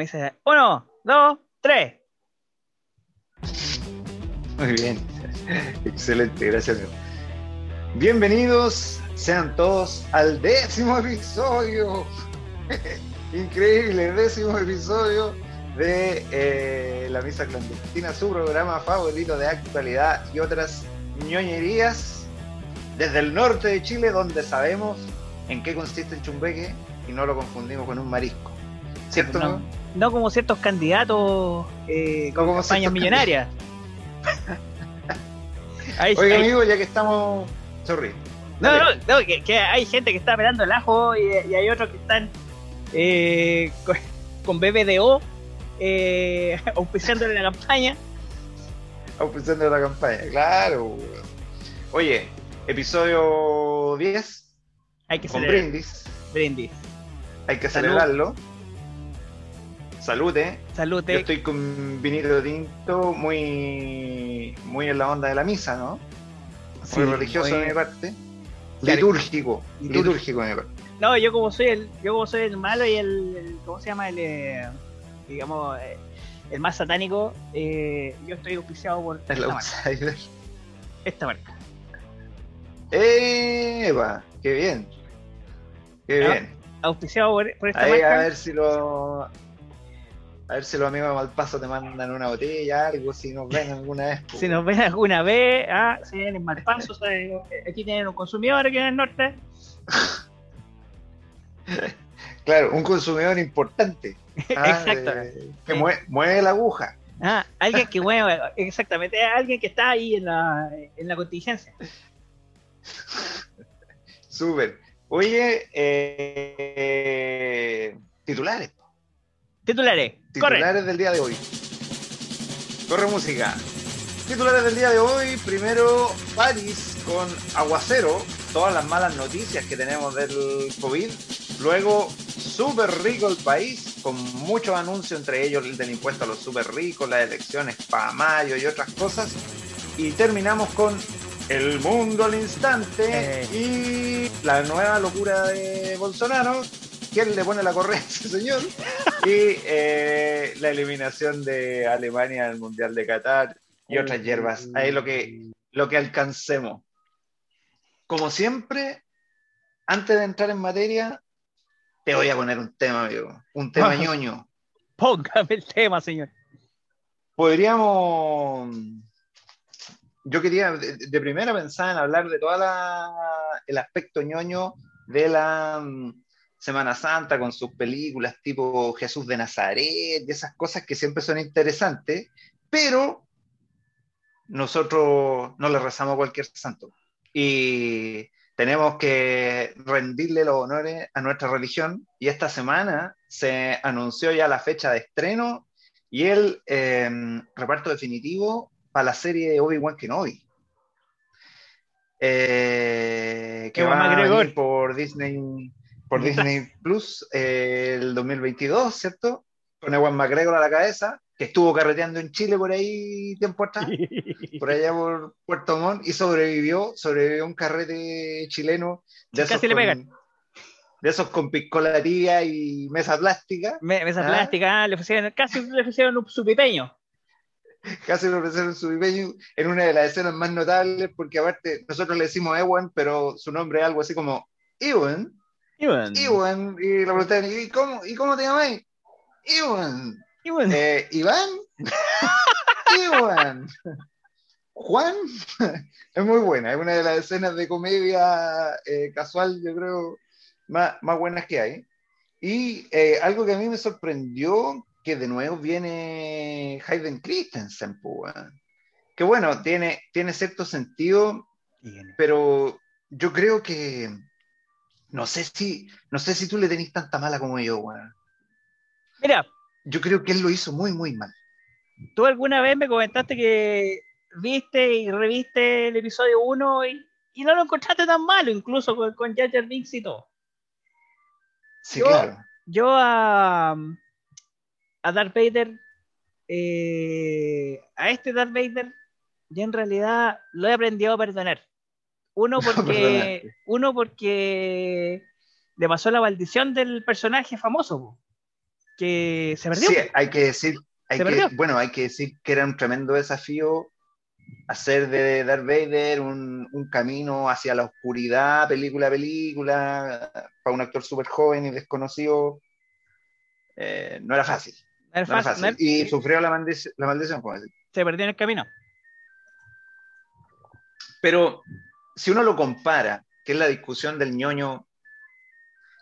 dice, uno, dos, tres. Muy bien, excelente, gracias. Bienvenidos sean todos al décimo episodio, increíble, décimo episodio de eh, La Misa Clandestina, su programa favorito de actualidad y otras ñoñerías desde el norte de Chile, donde sabemos en qué consiste el chumbeque y no lo confundimos con un marisco. ¿Cierto? No, no como ciertos candidatos eh, con No como campañas millonarias. Oiga, ahí- amigo, ya que estamos. Sorry. No, no, no, que, que hay gente que está pelando el ajo y, y hay otros que están eh, con, con BBDO eh, auspiciándole la campaña. Auspiciando la campaña, claro. Oye, episodio 10 Hay que con celebrar. brindis. Brindis. Hay que Salud. celebrarlo. Salute. Salute. Yo estoy con vinito tinto muy, muy en la onda de la misa, ¿no? Sí, Muy religioso muy- de mi parte. Litúrgico. Litúrgico. Litúrgico de mi parte. No, yo como soy el, yo como soy el malo y el, el- ¿cómo se llama? El eh, digamos eh, el más satánico, eh, yo estoy auspiciado por El esta marca. outsider. Esta marca. ¡Eva! ¡Qué bien! ¡Qué bien! Auspiciado por, por esta Ahí marca. a ver si lo. A ver si los amigos de Malpaso te mandan una botella, algo, si nos ven alguna vez. pues. Si nos ven alguna vez, ah, si ven en Malpaso, ¿sabes? aquí tienen un consumidor aquí en el norte. Claro, un consumidor importante. ah, Exacto. de- que Sí. mueve la aguja. Ah, alguien que mueve, exactamente, alguien que está ahí en la, en la contingencia. Súper. Oye, eh, titulares. Titulares, corre. Titulares del día de hoy. Corre música. Titulares del día de hoy. Primero, París con aguacero. Todas las malas noticias que tenemos del COVID. Luego, súper rico el país, con muchos anuncios, entre ellos el del impuesto a los súper ricos, las elecciones para mayo y otras cosas. Y terminamos con El mundo al instante Eh. y la nueva locura de Bolsonaro. ¿Quién le pone la correa a ese señor? y eh, la eliminación de Alemania del Mundial de Qatar y otras hierbas. Ahí lo que, lo que alcancemos. Como siempre, antes de entrar en materia, te voy a poner un tema, amigo. Un tema ñoño. Póngame el tema, señor. Podríamos. Yo quería de, de primera pensar en hablar de todo el aspecto ñoño de la mm, Semana Santa con sus películas tipo Jesús de Nazaret y esas cosas que siempre son interesantes, pero nosotros no le rezamos a cualquier santo y tenemos que rendirle los honores a nuestra religión y esta semana se anunció ya la fecha de estreno y el eh, reparto definitivo para la serie Obi-Wan Kenobi. Eh, que va a venir por Disney, por Disney Plus eh, el 2022, ¿cierto? Con Ewan McGregor a la cabeza, que estuvo carreteando en Chile por ahí tiempo atrás, por allá por Puerto Montt, y sobrevivió, sobrevivió un carrete chileno de Casi esos, le con, pegan. de esos con piscolatía y mesa plástica. Me- Mesa Ah. plástica, le ofrecieron, casi le ofrecieron un- su pipeño. casi lo ofrecieron su viveño en una de las escenas más notables, porque aparte nosotros le decimos Ewan, pero su nombre es algo así como Ewan, Bueno, Ewan, y le preguntan, ¿y cómo, ¿y cómo te llamáis? Y bueno. eh, Iván, Ewan, Juan, es muy buena, es una de las escenas de comedia eh, casual, yo creo, más, más buenas que hay. Y eh, algo que a mí me sorprendió, que de nuevo viene Hayden Christensen, pues, que bueno, tiene, tiene cierto sentido, pero yo creo que no sé si, no sé si tú le tenés tanta mala como yo, weón. Mira, Yo creo que él lo hizo muy, muy mal. tú alguna vez me comentaste que viste y reviste el episodio 1 y, y no lo encontraste tan malo, incluso con, con Jar Jar Binks y todo. Sí, Yo- claro. Yo a, a Darth Vader, eh, a este Darth Vader, yo en realidad lo he aprendido a perdonar. Uno porque, uno porque le pasó la maldición del personaje famoso. po. que se perdió. Sí, hay que decir, hay que, bueno, hay que decir que era un tremendo desafío hacer de Darth Vader un, un camino hacia la oscuridad, película a película, para un actor súper joven y desconocido. Eh, no era fácil. No era fácil. Y sufrió la, maldición, la maldición, Se perdió en el camino. Pero si uno lo compara, que es la discusión del ñoño,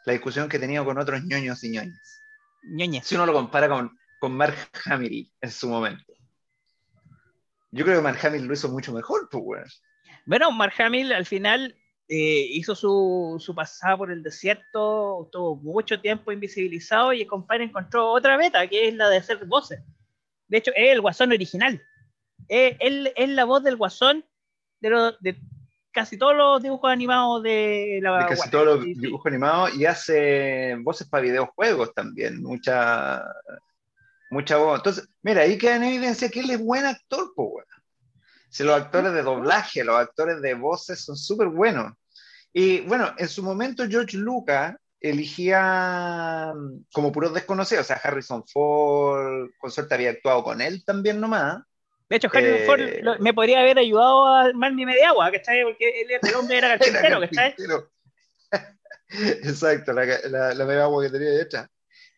la discusión que he tenido con otros ñoños y ñoñas. Si uno lo compara con, con Mark Hamill en su momento. Yo creo que Mark Hamill lo hizo mucho mejor, pues, Bueno, Mark Hamill al final eh, hizo su, su, pasada por el desierto, tuvo mucho tiempo invisibilizado y el compadre encontró otra meta, que es la de hacer voces. De hecho, es el guasón original. Es, él es la voz del guasón de, de casi todos los dibujos animados de la de casi todos los dibujos animados y hace voces para videojuegos también, mucha mucha voz. Entonces, mira, ahí queda en evidencia que él es buen actor, pues, Si los actores de doblaje, los actores de voces son súper buenos. Y bueno, en su momento George Lucas eligía mm, como puros desconocidos, o sea, Harrison Ford, con suerte había actuado con él también nomás. De hecho, Harrison Ford eh, me podría haber ayudado a armar mi media agua, ¿cachai? Porque él, el hombre era carpintero, ¿cachai? Exacto, la, la, la media agua que tenía hecha.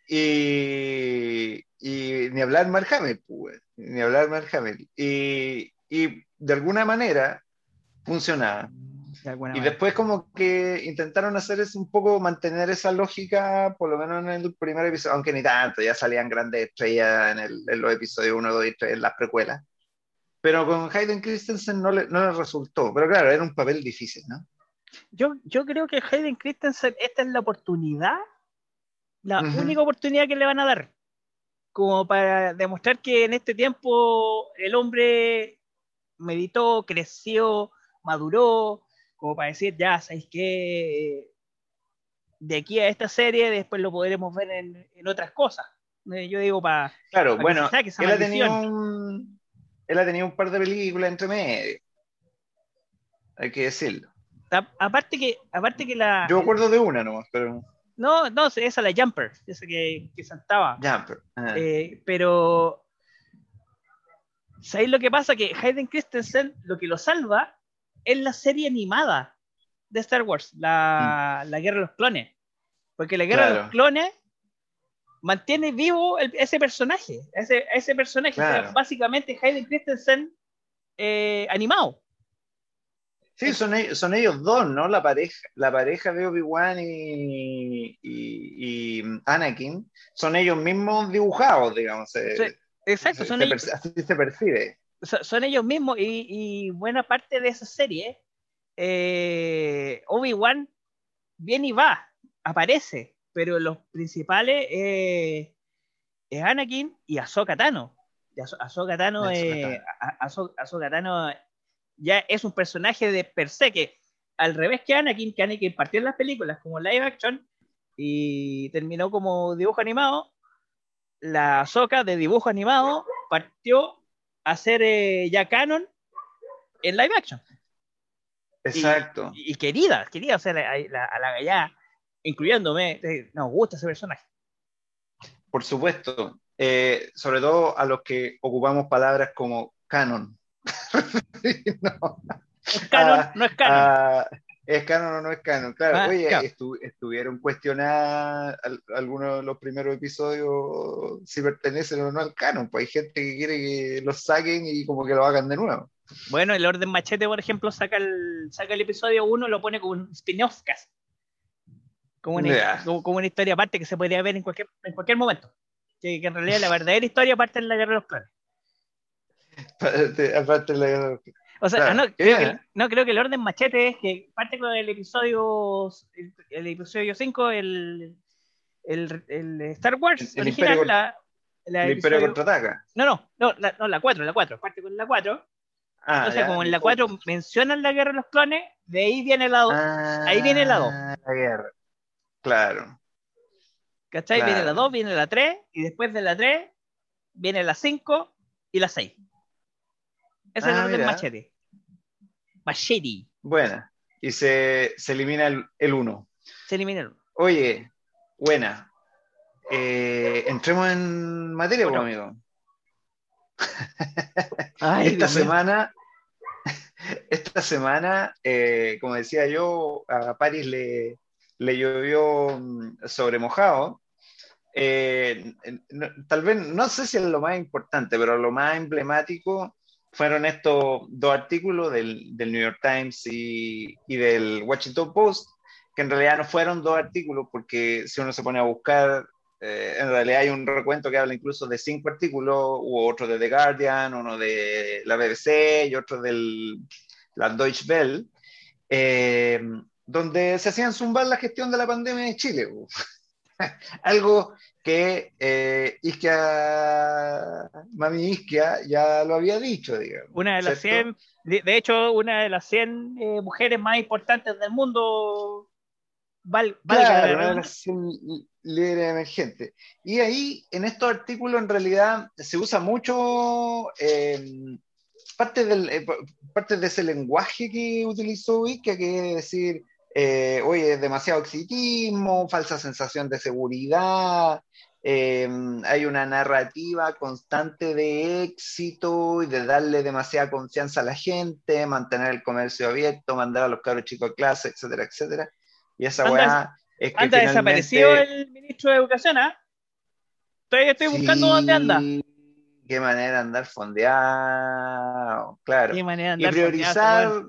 Y, y ni hablar Mark Hamill, pues, ni hablar Mark Hamill. Y, y de alguna manera funcionaba. y después como que intentaron hacer es un poco mantener esa lógica, por lo menos en el primer episodio, aunque ni tanto, ya salían grandes estrellas en, el, en los episodios 1, 2 y 3, en las precuelas. Pero con Hayden Christensen no le, no le resultó. Pero claro, era un papel difícil, ¿no? Yo, yo creo que Hayden Christensen, esta es la oportunidad, la única oportunidad que le van a dar como para demostrar que en este tiempo el hombre meditó, creció, maduró, como para decir, ya, ¿sabéis qué? De aquí a esta serie después lo podremos ver en, otras cosas. Eh, yo digo para... Claro, bueno, él ha, tenido un, él ha tenido un par de películas entre medio. Hay que decirlo. aparte que, aparte que la... Yo acuerdo de una nomás, pero... No, no, esa la Jumper, esa que, que saltaba. Jumper. Eh, pero, ¿sabéis lo que pasa? Que Hayden Christensen lo que lo salva es la serie animada de Star Wars, la, mm. Guerra de los Clones. Porque la Guerra de los Clones mantiene vivo ese personaje, ese, ese personaje, básicamente Hayden Christensen eh, animado. Sí, son, ellos, son ellos dos, ¿no? La pareja, la pareja de Obi-Wan y, y, Anakin son ellos mismos dibujados, digamos. exacto, son ellos. así se percibe. Son, ellos mismos y, buena parte de esa serie, eh, Obi-Wan viene y va, aparece, pero los principales eh, es Anakin y Ahsoka Tano. Ahsoka Tano, eh, Ahsoka Tano ya es un personaje de per se que, al revés que Anakin, que Anakin partió en las películas como live action y terminó como dibujo animado, la Soca de dibujo animado partió a ser eh, ya canon en live action. Exacto. Y, querida, querida, o sea, a la, ya, incluyéndome, eh, nos gusta ese personaje. Por supuesto, eh, sobre todo a los que ocupamos palabras como canon. no. ¿Es canon? Ah, ¿No es canon? Ah, ¿Es canon o no es canon? Claro, ah, oye, estuvieron cuestionados algunos de los primeros episodios si pertenecen o no al canon. Pues hay gente que quiere que los saquen y como que lo hagan de nuevo. Bueno, el Orden Machete, por ejemplo, saca el, saca el episodio 1 lo pone como un spin-off casi. Como una, como, una, historia aparte que se podría ver en cualquier, en cualquier momento. Que, que en realidad la verdadera historia parte en la Guerra de los Clanes. Aparte la O sea, no, creo que, no, creo que, el orden machete es que parte con el episodio el, episodio 5, el, el, el, Star Wars el, original, Imperio, la, la el Imperio contraataca. No, no, no, la, no, la 4, la 4, parte con la 4. Ah, Entonces, como en la 4 mencionan la guerra de los clones, de ahí viene la 2. Ah, ahí viene la 2. La guerra. Claro. ¿Cachai? Viene la 2, viene la 3, y después de la 3 viene la 5 y la 6. Ese es el ah, orden machete. Machete. Bueno, y se, se elimina el 1. Se elimina el 1. Oye, buena. eh, entremos en materia, pues, amigo. esta semana, esta semana, eh, como decía yo, a París le, le llovió mm, sobre mojado. Eh, tal vez, no sé si es lo más importante, pero lo más emblemático fueron estos dos artículos del, del New York Times y, y, del Washington Post, que en realidad no fueron dos artículos, porque si uno se pone a buscar, eh, en realidad hay un recuento que habla incluso de cinco artículos, u otro de The Guardian, uno de la BBC y otro de la Deutsche Welle, eh, donde se hacían zumbar la gestión de la pandemia en Chile. Algo que eh, Isquia, Mami Isquia ya lo había dicho, digamos. Una de las 100, de, hecho, una de las 100 eh, mujeres más importantes del mundo. Val, claro, una de las 100 líderes emergentes. Y ahí, en estos artículos, en realidad, se usa mucho eh, parte, del, eh, parte de ese lenguaje que utilizó Isquia, que es decir, eh, oye, demasiado exitismo, falsa sensación de seguridad, em, hay una narrativa constante de éxito y de darle demasiada confianza a la gente, mantener el comercio abierto, mandar a los cabros chicos a clase, etcétera, etcétera. Y esa weá es que. Anda desapareció el ministro de Educación, ¿ah? Estoy, estoy buscando dónde anda. Qué manera de andar fondeado, claro. Qué manera de andar y priorizar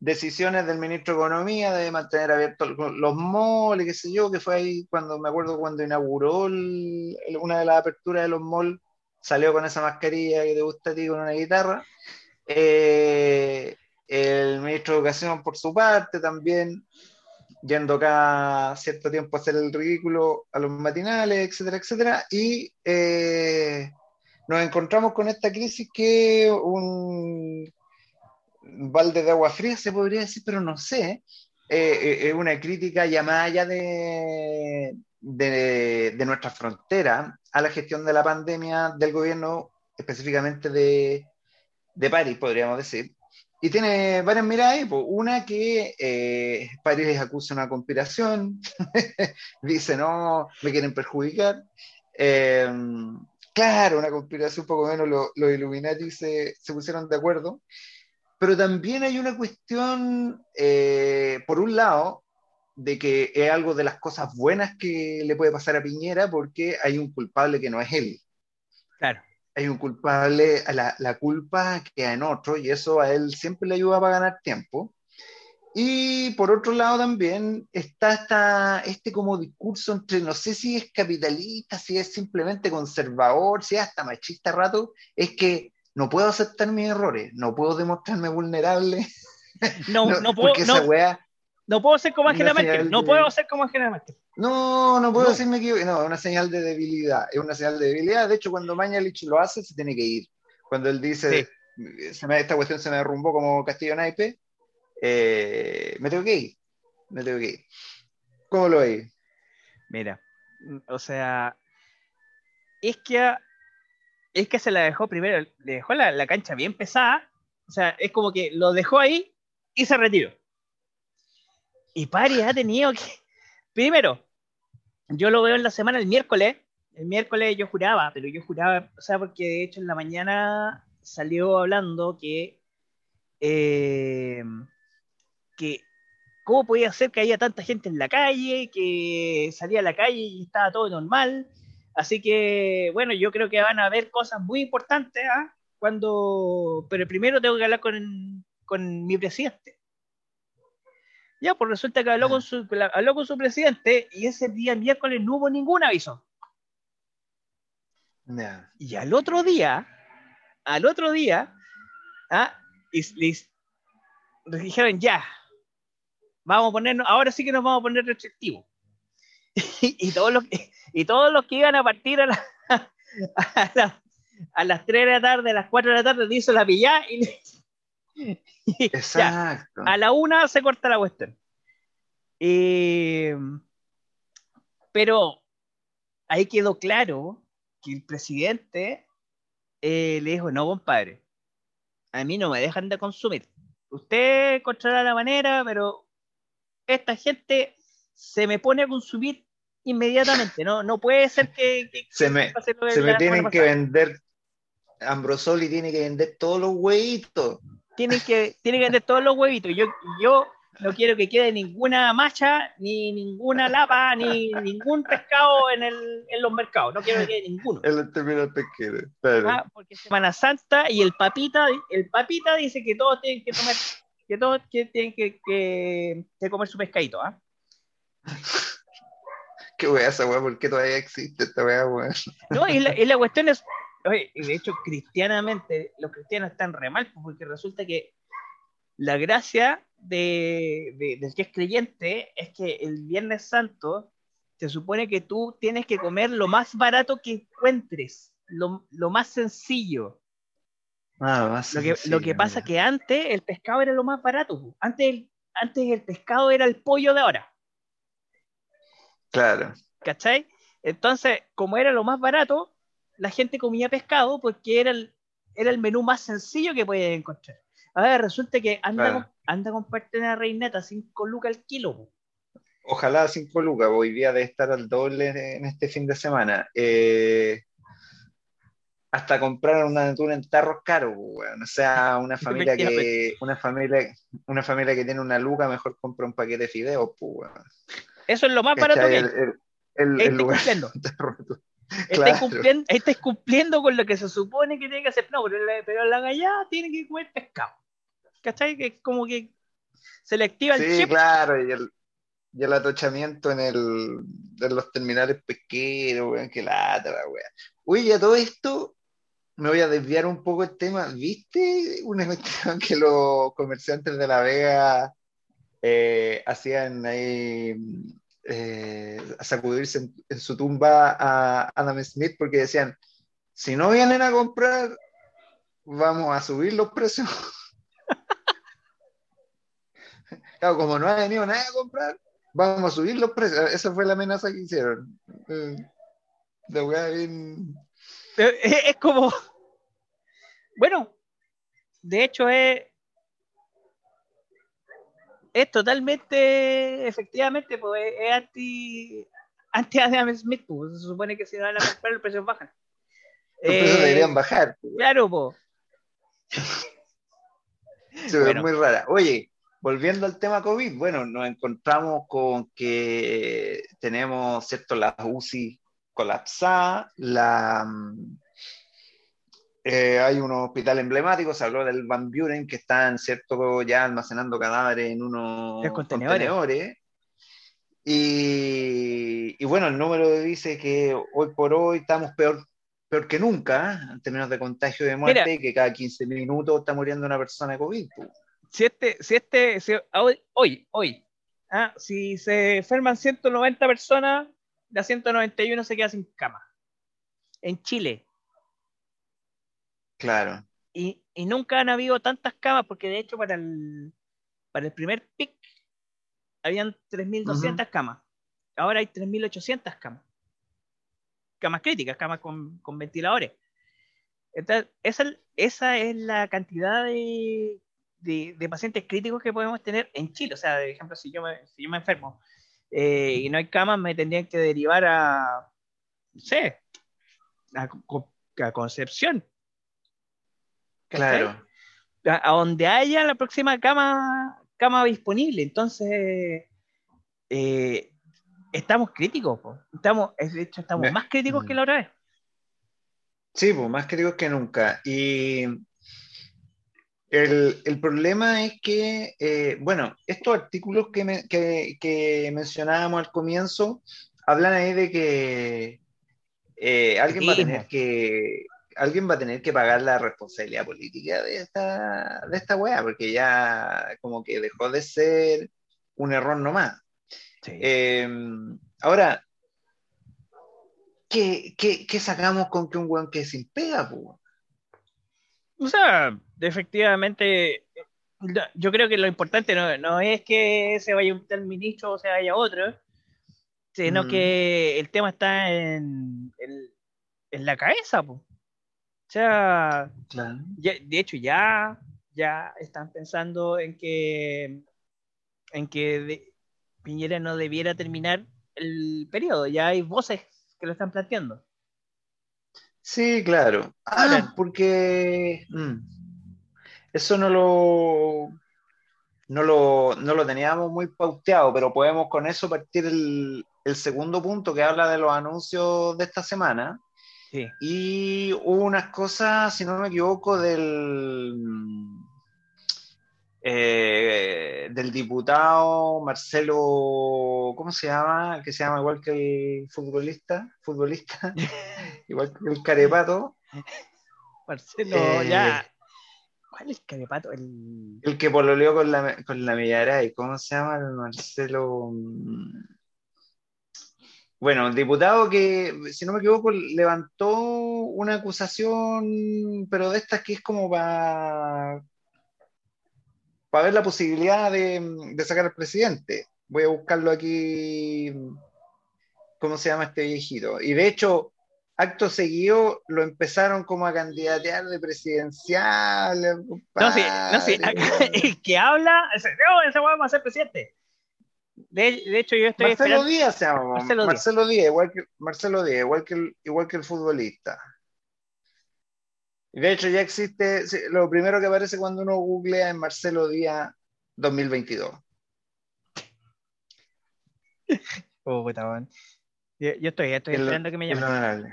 decisiones del ministro de Economía de mantener abiertos los malls, qué sé yo, que fue ahí cuando me acuerdo cuando inauguró una de las aperturas de los malls, salió con esa mascarilla que te gusta a ti con una guitarra. Eh, el ministro de Educación, por su parte, también yendo cada cierto tiempo a hacer el ridículo a los matinales, etcétera, etcétera. Y eh, nos encontramos con esta crisis que un balde de agua fría, se podría decir, pero no sé. Eh, eh, es una crítica llamada ya de, de, de, nuestra frontera a la gestión de la pandemia del gobierno, específicamente de, de París, podríamos decir. Y tiene varias miradas Una que eh, París les acusa una conspiración, dice, no, me quieren perjudicar. claro, una conspiración poco menos, los lo Illuminati se, se pusieron de acuerdo pero también hay una cuestión, eh, por un lado, de que es algo de las cosas buenas que le puede pasar a Piñera porque hay un culpable que no es él. Claro. Hay un culpable, la, la culpa queda en otro y eso a él siempre le ayuda para ganar tiempo. Y por otro lado también está esta, este como discurso entre, no sé si es capitalista, si es simplemente conservador, si es hasta machista rato, es que no puedo aceptar mis errores, no puedo demostrarme vulnerable. No, no, puedo, no, no puedo ser como Angela Merkel, no puedo ser como Angela Merkel. No, no puedo decirme que no, es una señal de debilidad, es una señal de debilidad. De hecho, cuando Mañalich lo hace, se tiene que ir. Cuando él dice, se me, esta cuestión se me derrumbó como castillo naipe, eh, me tengo que ir, me tengo que ir. ¿Cómo lo veis? Mira, o sea, es que es que se la dejó primero, le dejó la, cancha bien pesada, o sea, es como que lo dejó ahí y se retiró. Y Pari ha tenido que, primero, yo lo veo en la semana el miércoles, el miércoles yo juraba, pero yo juraba, o sea, porque de hecho en la mañana salió hablando que, eh, que cómo podía ser que haya tanta gente en la calle, que salía a la calle y estaba todo normal, Así que, bueno, yo creo que van a haber cosas muy importantes, ¿ah? Cuando, pero primero tengo que hablar con, con mi presidente. Ya, pues resulta que habló con, su, habló con su presidente y ese día miércoles no hubo ningún aviso. Y al otro día, al otro día, ¿ah? les, dijeron ya, vamos a ponernos, ahora sí que nos vamos a poner restrictivos. y, todos los que, y todos los que iban a partir a, a, las 3 de la tarde, a las 4 de la tarde, hizo la pillada y, Exacto. a la una se corta la cuestión. pero ahí quedó claro que el presidente eh, le dijo, no, compadre, a mí no me dejan de consumir. Usted encontrará la manera, pero esta gente se me pone a consumir inmediatamente. No, no puede ser que, se me, se me tienen que vender. Ambrosoli tiene que vender todos los huevitos. Tiene que, tiene que vender todos los huevitos. Yo, yo no quiero que quede ninguna macha, ni ninguna lapa, ni ningún pescado en, el, en los mercados. No quiero que quede ninguno. El terminal pesquero. Ah, porque Semana Santa y el papita, el papita dice que todos tienen que tomar, que todos tienen que, que, comer su pescadito, ¿ah? Qué wea esa wea, ¿por qué todavía existe esta? No, y la, y la cuestión es, oye, de hecho, cristianamente, los cristianos están re mal, porque resulta que la gracia de, del que es creyente es que el Viernes Santo se supone que tú tienes que comer lo más barato que encuentres, lo, más sencillo. Ah, lo, que, lo que pasa que antes el pescado era lo más barato. Antes el, antes el pescado era el pollo de ahora. Claro. ¿Cachai? Entonces, como era lo más barato, la gente comía pescado porque era el, era el menú más sencillo que podías encontrar. A ver, resulta que anda, con, anda parte de la reineta 5 lucas al kilo. Ojalá 5 lucas, hoy día de estar al doble en este fin de semana. Eh, hasta comprar una natura en tarros caros, O sea, una familia que una familia, una familia que tiene una luca mejor compra un paquete de fideos, pues, Eso es lo más barato que el, el, el, lugar cumpliendo. cumpliendo, estáis cumpliendo con lo que se supone que tiene que hacer. No, pero, pero la gallada tiene que comer pescado. ¿Cachai? Que es como que se le activa el sí, claro, y el, y el atochamiento en, el, en los terminales pesqueros, weón, que lata, weón. Uy, ya todo esto, me voy a desviar un poco el tema. ¿Viste una cuestión que los comerciantes de La Vega eh, hacían ahí eh, sacudirse en, su tumba a Adam Smith porque decían, si no vienen a comprar, vamos a subir los precios. claro, como no ha venido nadie a comprar, vamos a subir los precios. Esa fue la amenaza que hicieron. Eh, es como. Bueno, de hecho es. Es totalmente, efectivamente, pues es anti, anti Adam Smith, pues, se supone que si no van a comprar el precio bajan. Los precios eh, deberían bajar. Pues. Claro, pues. Se ve muy rara. Oye, volviendo al tema COVID, bueno, nos encontramos con que tenemos, ¿cierto?, las UCI colapsadas, la, mm, eh, hay un hospital emblemático, se habló del Van Buren, que están, ¿cierto?, ya almacenando cadáveres en unos contenedores. Y, y, bueno, el número dice que hoy por hoy estamos peor peor que nunca ¿eh? en términos de contagio de muerte, que cada 15 minutos está muriendo una persona de COVID. Si este, si este, hoy, hoy, ¿ah? si se enferman 190 personas, la 191 se queda sin cama. En Chile. Claro. Y, nunca han habido tantas camas, porque de hecho para el, para el primer pic habían 3.200 camas. Ahora hay 3.800 camas camas críticas, camas con, ventiladores. Entonces, esa, esa, es la cantidad de, de, pacientes críticos que podemos tener en Chile. O sea, por ejemplo, si yo me, si yo me enfermo eh, y no hay camas, me tendrían que derivar a, no sé, a, Concepción. Claro. A, donde haya la próxima cama, cama disponible. Entonces, eh, estamos críticos, estamos, de hecho, estamos más críticos que la otra vez. Sí, pues, más críticos que nunca. Y el, problema es que, eh, bueno, estos artículos que, mencionábamos al comienzo hablan ahí de que eh, alguien va a tener que alguien va a tener que pagar la responsabilidad política de esta, de esta wea, porque ya como que dejó de ser un error nomás. Em, ahora, ¿qué, sacamos con que un weón que sin pega, O sea, efectivamente, yo creo que lo importante no, es que se vaya un tal ministro o se vaya otro, sino mm. que el tema está en, en, la cabeza, O sea, de hecho ya, ya están pensando en que en que Piñera no debiera terminar el periodo, ya hay voces que lo están planteando. Sí, claro. Ah, porque mm, eso no lo, no lo, no lo teníamos muy pauteado, pero podemos con eso partir el, el segundo punto que habla de los anuncios de esta semana. Sí. Y hubo unas cosas, si no me equivoco, del, eh, del diputado Marcelo, ¿cómo se llama? Que se llama igual que el futbolista, futbolista, igual que el carepato. Marcelo, Eh, ya. ¿Cuál es el carepato? El... El que pololeó con la, con la Millaray, ¿cómo se llama? El Marcelo. Bueno, el diputado que, si no me equivoco, levantó una acusación, pero de estas que es como para para ver la posibilidad de, de sacar al presidente. Voy a buscarlo aquí, ¿cómo se llama este viejito? Y de hecho, acto seguido lo empezaron como a candidatear de presidencial. No, sí, no, sí, acá el que habla, ese, no, ese va a ser presidente. De, de hecho, yo estoy Marcelo esperando. Díaz se llama, Marcelo Marcelo, Díaz. Díaz, igual que Marcelo Díaz, igual que el, igual que el futbolista. De hecho ya existe, lo primero que aparece cuando uno googlea es Marcelo Díaz 2022. Oh, puta. Yo, yo estoy, estoy El- esperando que me llamen.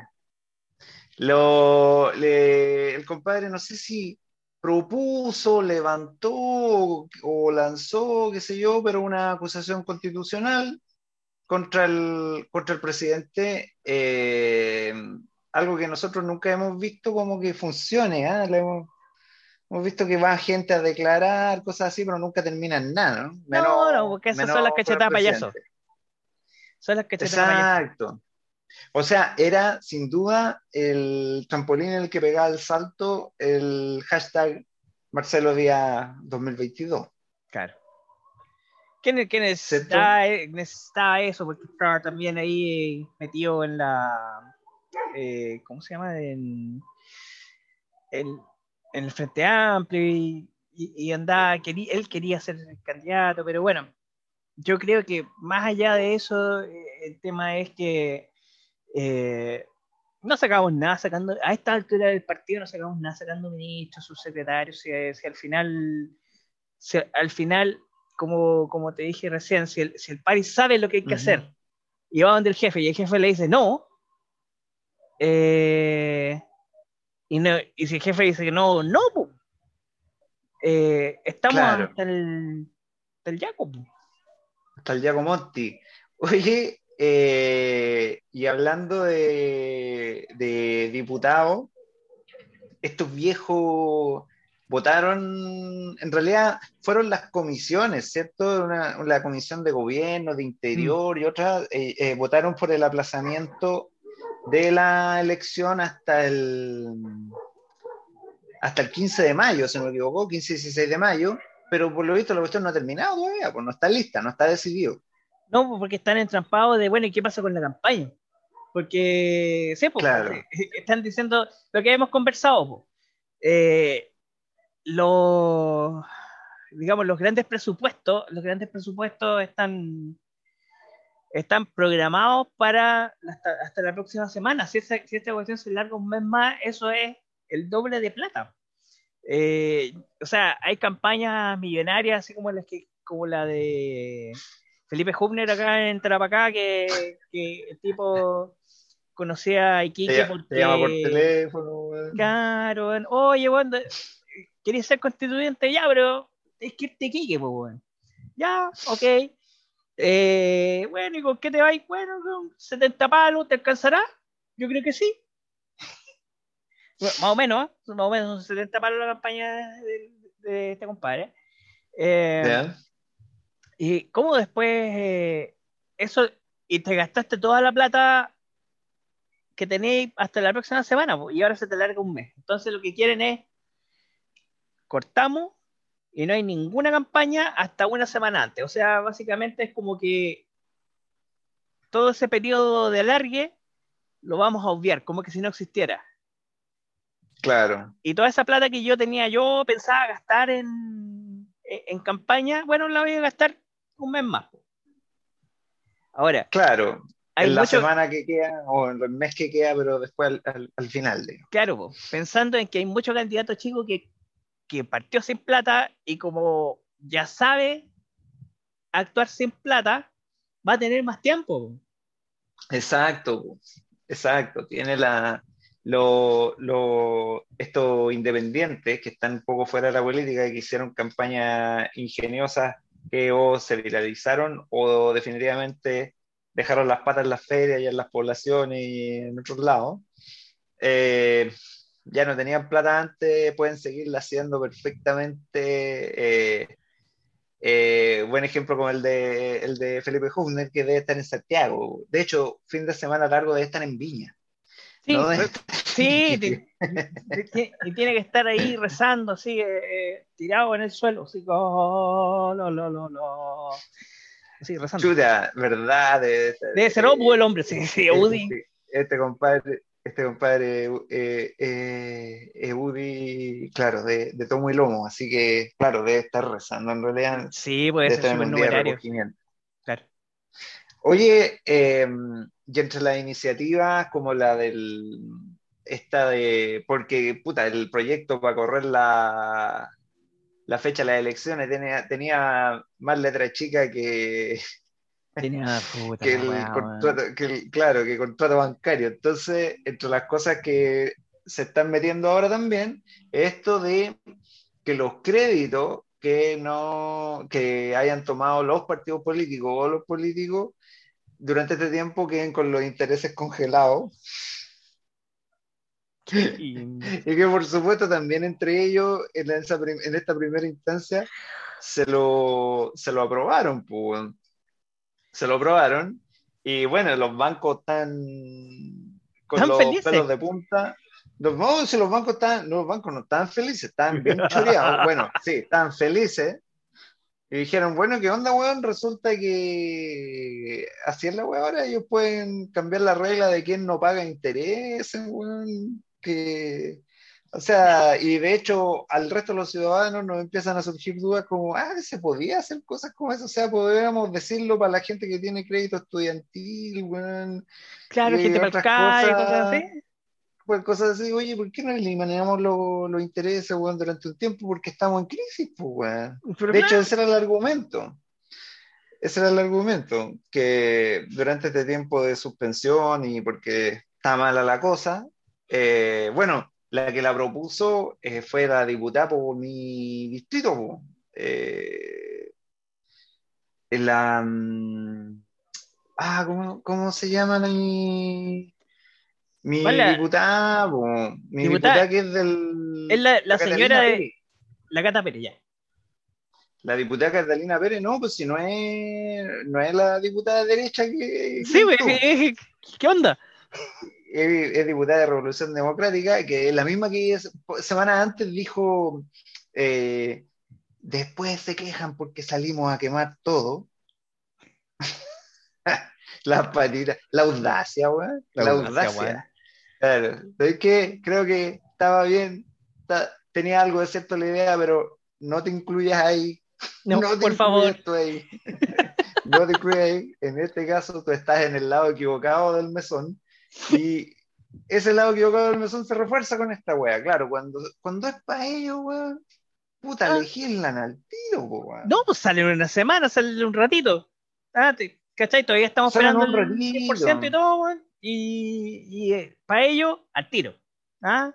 Lo, le- el compadre no sé si propuso, levantó o lanzó, qué sé yo, pero una acusación constitucional contra el, contra el presidente, eh, algo que nosotros nunca hemos visto como que funcione. Le hemos, hemos visto que va gente a declarar, cosas así, pero nunca termina en nada, ¿no? No, no, porque esas son las cachetadas payaso. Son las payaso. Exacto. O sea, era sin duda el trampolín en el que pegaba el salto el hashtag Marcelo Díaz 2022. Claro. ¿Quién, quién necesitaba, necesitaba eso? Porque estaba también ahí metido en la. eh, ¿Cómo se llama? En, el, en el Frente Amplio y, andaba. quería- él quería ser el candidato, pero bueno, yo creo que más allá de eso, eh, el tema es que. Eh, no sacamos nada sacando, a esta altura del partido no sacamos nada sacando ministros, subsecretarios, si, si al final, si al final, como, como te dije recién, si el, si el Paris sabe lo que hay que Ujú. hacer y va donde el jefe y el jefe le dice no, eh, y, no y si el jefe dice que no, no. Eh, estamos Claro. hasta el, hasta el yaco, po. Hasta el Giacomotti. Oye, eh, y hablando de, diputados, estos viejos votaron, en realidad fueron las comisiones, ¿cierto? La comisión de gobierno, de interior y otras, eh, eh, votaron por el aplazamiento de la elección hasta el, hasta el 15 de mayo, si no me equivoco, 15 y 16 de mayo, pero por lo visto la cuestión no ha terminado todavía, pues no está lista, no está decidido. No, pues, porque están entrampados de, bueno, ¿y qué pasa con la campaña? Porque, sí, pues, Claro. están diciendo lo que hemos conversado, pues. Eh, los, digamos, los grandes presupuestos, los grandes presupuestos están, están programados para hasta, hasta la próxima semana. Si, esa, si esta cuestión se larga un mes más, eso es el doble de plata. Eh, o sea, hay campañas millonarias, así como las que, como la de Felipe Hubner acá en Tarapacá, que, que el tipo conocía a Iquique Te, porque... te llama por teléfono, weón. Claro, oye, weón, querías ser constituyente ya, pero es que irte a Iquique, pues, weón. Ya, ok. Eh, bueno, ¿y con qué te vais? Bueno, con 70 palos, ¿te alcanzará? Yo creo que sí. Bueno, más o menos, ¿eh? más o menos, son 70 palos la campaña de, de este compadre. Eh, Ya. ¿Y cómo después eh, eso, y te gastaste toda la plata que tenéis hasta la próxima semana, y ahora se te larga un mes? Entonces lo que quieren es, cortamos y no hay ninguna campaña hasta una semana antes. O sea, básicamente es como que todo ese periodo de alargue lo vamos a obviar, como que si no existiera. Claro. Y toda esa plata que yo tenía, yo pensaba gastar en, en, en campaña, bueno, la voy a gastar un mes más. Ahora. Claro, en la semana que queda o en el mes que queda, pero después al, final. Claro, pensando en que hay muchos candidatos chicos que, que partió sin plata y como ya sabe actuar sin plata, va a tener más tiempo. Exacto, exacto. Tiene la, lo, lo, estos independientes que están un poco fuera de la política y que hicieron campañas ingeniosas que o se viralizaron o definitivamente dejaron las patas en las ferias y en las poblaciones y en otros lados. Eh, ya no tenían plata antes, pueden seguirla haciendo perfectamente. Eh, eh, buen ejemplo como el de, el de Felipe Hufner, que debe estar en Santiago. De hecho, fin de semana largo debe estar en Viña. Sí, sí y tiene que estar ahí rezando, así, tirado en el suelo, así, oh, no, no, no, no. Sí, rezando. Chuta, verdad. Debe ser Obu el hombre, sí, sí, Udi. Este, compadre, este compadre eh, eh, eh Udi, claro, de, de, tomo y lomo, así que, claro, debe estar rezando en realidad. Sí, puede ser un día de recogimiento. Claro. Oye, em, y entre las iniciativas como la del esta de porque puta el proyecto para correr la, la fecha de las elecciones tenía, tenía más letra chica que, tenía, que, el contrato, claro, que contrato bancario. Entonces, entre las cosas que se están metiendo ahora también, esto de que los créditos que no que hayan tomado los partidos políticos o los políticos durante este tiempo queden con los intereses congelados y que por supuesto también entre ellos, en, esta primera instancia, se lo, se lo aprobaron. Pues. Se lo aprobaron. Y bueno, los bancos están con los pelos de punta. Los, si los bancos están, los bancos no están felices, están bien choreados. bueno, sí, están felices. Y dijeron, bueno, ¿qué onda, weón? Resulta que así es la weón ahora, ellos pueden cambiar la regla de quién no paga intereses, weón que, o sea, y de hecho al resto de los ciudadanos nos empiezan a surgir dudas como, ah, se podía hacer cosas como eso, o sea, podríamos decirlo para la gente que tiene crédito estudiantil, bueno, claro, gente para cosas, cosas así. Pues cosas así, oye, ¿por qué no eliminamos los intereses, bueno, durante un tiempo? Porque estamos en crisis, pues, De hecho, ese era el argumento. Ese era el argumento, que durante este tiempo de suspensión y porque está mala la cosa, eh, bueno, la que la propuso eh, fue la diputada por mi distrito. Eh, la, mm, ah, ¿cómo, ¿cómo, se llama mi, diputada? Mi diputada, que es del... Es la, señora de... La Cata Pérez, ya. La diputada Catalina Pérez, no, pues si no es, no es la diputada derecha que... Sí, ¿qué onda? es, diputada de Revolución Democrática, que es la misma que semanas antes dijo, eh, después se quejan porque salimos a quemar todo. la patita, la audacia, weón. La, audacia. Claro, es que creo que estaba bien, tenía algo de cierto la idea, pero no te incluyas ahí. No, por favor. Ahí. no te incluyas ahí. En este caso, tú estás en el lado equivocado del mesón y ese lado equivocado del mesón se refuerza con esta wea. Claro, cuando, cuando es para ellos, weón, puta, ah. legislan al tiro, weón. No, pues sale una semana, sale un ratito. Ah, ¿Cachai? Todavía estamos esperando un el 10% y todo, weón. Y, y eh, para ellos, al tiro. ¿Ah?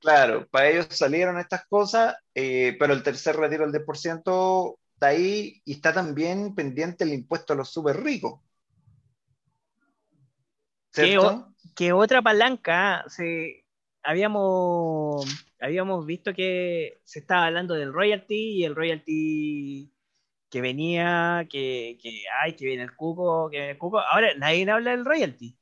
Claro, para ellos salieron estas cosas, eh, pero el tercer retiro, el 10%, está ahí y está también pendiente el impuesto a los súper ricos. ¿Qué, otra palanca? Se, habíamos, habíamos visto que se estaba hablando del royalty y el royalty que venía, que, que ay, que viene el cuco, que viene el cuco. Ahora nadie habla del royalty.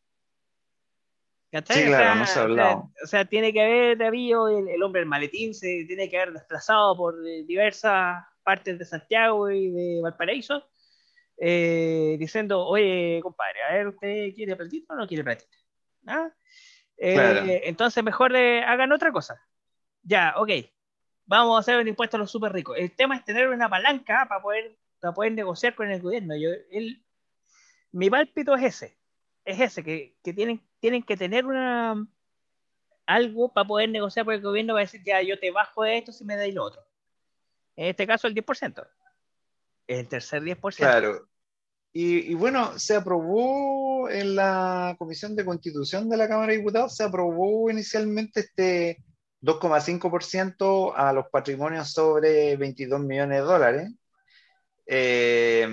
Sí, claro, no se ha hablado. O sea, tiene que haber habido el, el, hombre del maletín, se tiene que haber desplazado por diversas partes de Santiago y de Valparaíso eh, diciendo, oye, compadre, a ver, ¿usted quiere platito o no quiere platito? ¿Ah? Eh, entonces mejor eh, hagan otra cosa. Ya, ok. Vamos a hacer un impuesto a los súper ricos. El tema es tener una palanca para poder, para poder negociar con el gobierno. Yo, él, mi pálpito es ese. Es ese, que, tienen, tienen que tener una algo para poder negociar porque el gobierno va a decir, ya, yo te bajo esto si me dais lo otro. En este caso, el 10%. El tercer 10%. Claro. Y, y, bueno, se aprobó en la Comisión de Constitución de la Cámara de Diputados, se aprobó inicialmente este 2,5% a los patrimonios sobre 22 millones de dólares. Eh,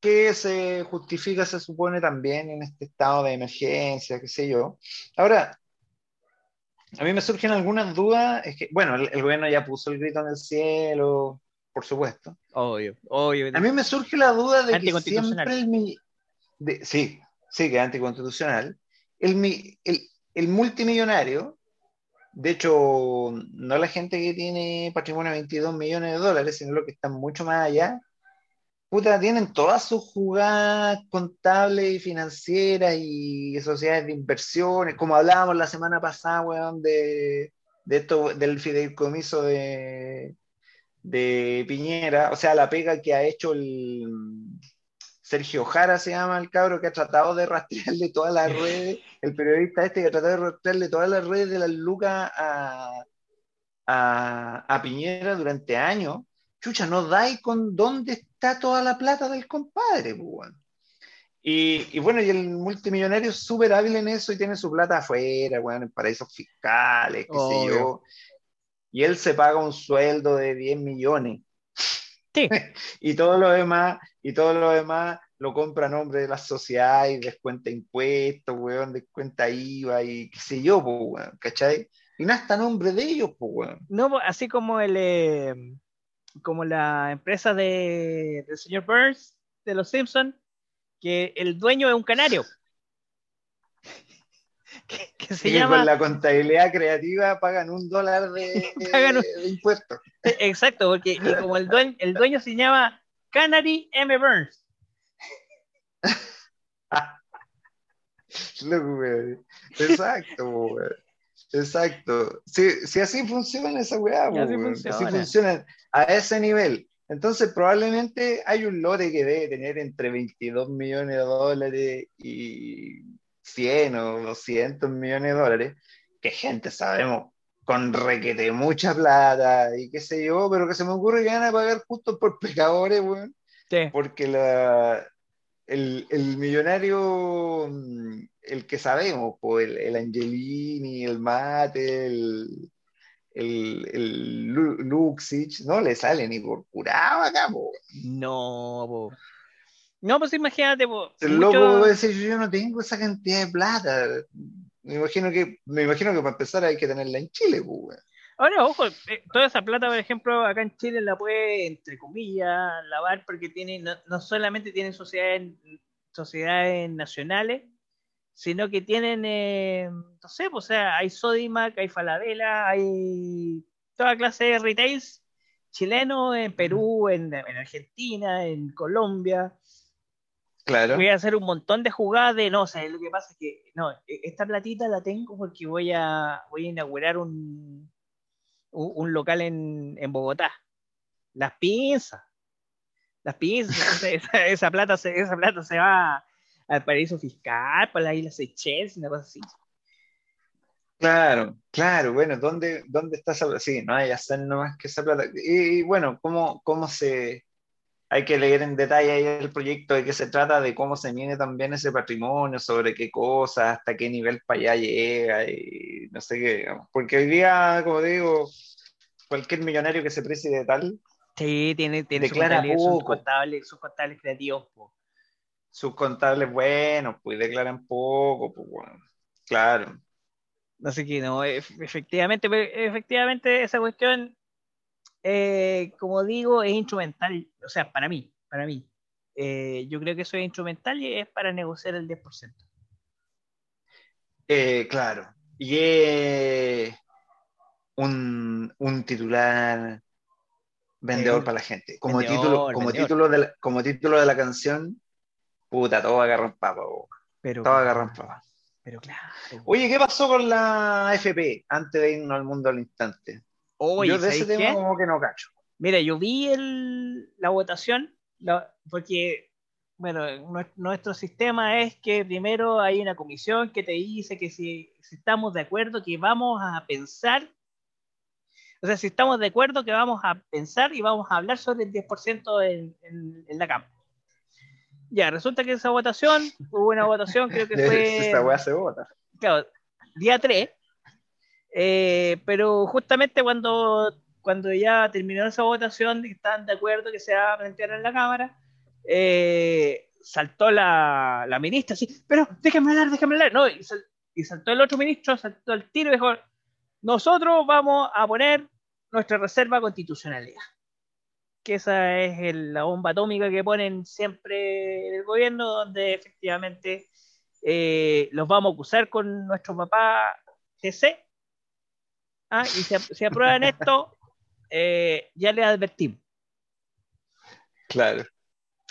que se justifica, se supone, también en este estado de emergencia, qué sé yo. Ahora, a mí me surgen algunas dudas, es que, bueno, el, gobierno ya puso el grito en el cielo, por supuesto. Obvio, obvio. A mí me surge la duda de que siempre el... De, sí, sí, que es anticonstitucional. El, el, el multimillonario, de hecho, no la gente que tiene patrimonio de 22 millones de dólares, sino lo que están mucho más allá, puta, tienen todas sus jugadas contables y financieras y sociedades de inversiones, como hablábamos la semana pasada, weón, de, esto, del fideicomiso de, de Piñera, o sea, la pega que ha hecho el Sergio Jara se llama el cabro que ha tratado de rastrearle todas las redes, el periodista este que ha tratado de rastrearle todas las redes de las lucas a, a, a Piñera durante años. Chucha, no dais con dónde está toda la plata del compadre, pues, y, bueno, y el multimillonario es súper hábil en eso y tiene su plata afuera, bueno, en paraísos fiscales, qué sé yo. Y él se paga un sueldo de 10 millones. Sí. y todo lo demás, y todo lo demás lo compra a nombre de la sociedad y descuenta impuestos, weón, descuenta IVA y qué sé yo, pues, weón, ¿cachai? Y no está a nombre de ellos, pues, weón. No, así como el, eh, como la empresa de, del señor Burns de los Simpsons, que el dueño es un canario. que, se llama... con la contabilidad creativa pagan un dólar de, impuestos. Exacto, porque como el dueño, el dueño se llama Canary M. Burns. Exacto, Exacto. Si, si así funciona esa weá, así, funciona. a ese nivel. Entonces, probablemente hay un lote que debe tener entre 22 millones de dólares y 100 o 200 millones de dólares, que gente sabemos con requete mucha plata y qué sé yo, pero que se me ocurre que van a pagar justo por pecadores, weón. Porque la, el, el millonario mm, el que sabemos, pues, el, el, Angelini, el Mate, el, el, el Luxich, no le sale ni por curado acá, po. No, po. No, pues imagínate, po. El mucho... loco decir, yo no tengo esa cantidad de plata. Me imagino que, me imagino que para empezar hay que tenerla en Chile, pues. Ahora, ojo, eh, toda esa plata, por ejemplo, acá en Chile la puede, entre comillas, lavar porque tiene, no, no solamente tienen sociedades, sociedades nacionales, sino que tienen, eh, no sé, pues, o sea, hay Sodimac, hay Falabella, hay toda clase de retails chilenos en Perú, en, Argentina, en Colombia. Claro. Voy a hacer un montón de jugadas de, no, o sea, lo que pasa es que, no, e, esta platita la tengo porque voy a, voy a inaugurar un, un, local en, en, Bogotá. Las pinzas. Las pinzas. esa, esa, plata esa plata se va al paraíso fiscal, para las Islas Seychelles, una cosa así. Claro, claro, bueno, ¿dónde, dónde está esa plata? Sí, no hay hacer nomás que esa plata. Y, bueno, ¿cómo, ¿cómo se...? Hay que leer en detalle ahí el proyecto de qué se trata, de cómo se mide también ese patrimonio, sobre qué cosas, hasta qué nivel para allá llega, y no sé qué, digamos. Porque hoy día, como digo, cualquier millonario que se precie de tal... Sí, tiene, tiene sus contables, sus contables creativos, sus contables buenos, pues declaran poco, pues bueno, claro. Así que no, efectivamente, efectivamente esa cuestión, eh, como digo, es instrumental, o sea, para mí, para mí. Eh, yo creo que eso es instrumental y es para negociar el 10%. Eh, claro, y es un, un titular vendedor para la gente. Como, título, como, título de la, como título de la canción, Puta, todo agarran papa, Pero, todo agarran papa. Pero claro. Oye, ¿qué pasó con la FP antes de irnos al mundo al instante? yo de ese tema como que no cacho. Mira, yo vi el, la votación, porque bueno, nuestro sistema es que primero hay una comisión que te dice que si, estamos de acuerdo que vamos a pensar, o sea, si estamos de acuerdo que vamos a pensar y vamos a hablar sobre el 10% en, en, la Cámara. Ya, resulta que esa votación, hubo una votación, creo que fue... Esta weá se vota. Claro, día 3, eh, pero justamente cuando, cuando ya terminó esa votación, están de acuerdo que se va a plantear en la Cámara, eh, saltó la, la, ministra así, pero déjame hablar, déjame hablar. No, y, saltó el otro ministro, saltó el tiro y dijo, nosotros vamos a poner nuestra reserva constitucionalidad. Que esa es la bomba atómica que ponen siempre en el gobierno, donde efectivamente eh, los vamos a acusar con nuestro papá GC. ¿ah? Y si, aprueban esto, eh, ya les advertimos. Claro.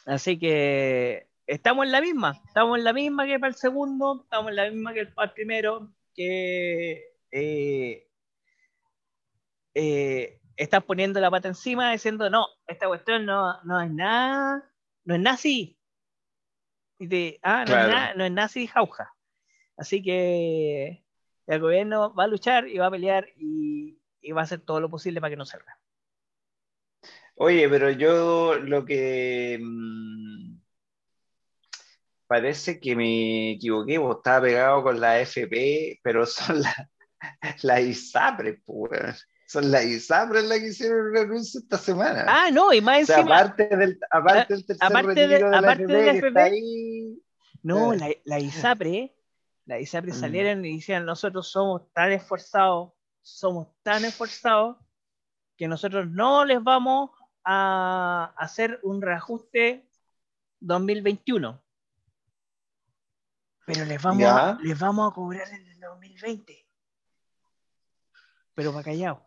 Así que estamos en la misma, estamos en la misma que para el segundo, estamos en la misma que para el primero, que eh, están poniendo la pata encima diciendo, no, esta cuestión no, no es nada, no es nazi. Y ah, no, es nada, no es nazi jauja. Así que el gobierno va a luchar y va a pelear y, y va a hacer todo lo posible para que no salga. Oye, pero yo lo que mm, parece que me equivoqué, vos estaba pegado con la FP, pero son las la ISAPRE, pues. Son las ISAPRE las que hicieron el renuncio esta semana. Ah, no, y más encima. aparte del, aparte del tercer aparte de, de, la aparte de la FP No, la, la ISAPRE, la ISAPRE mm. salieron y decían, nosotros somos tan esforzados, somos tan esforzados, que nosotros no les vamos a hacer un reajuste 2021. Pero les vamos, a, les vamos a cobrar en el 2020. Pero para callado.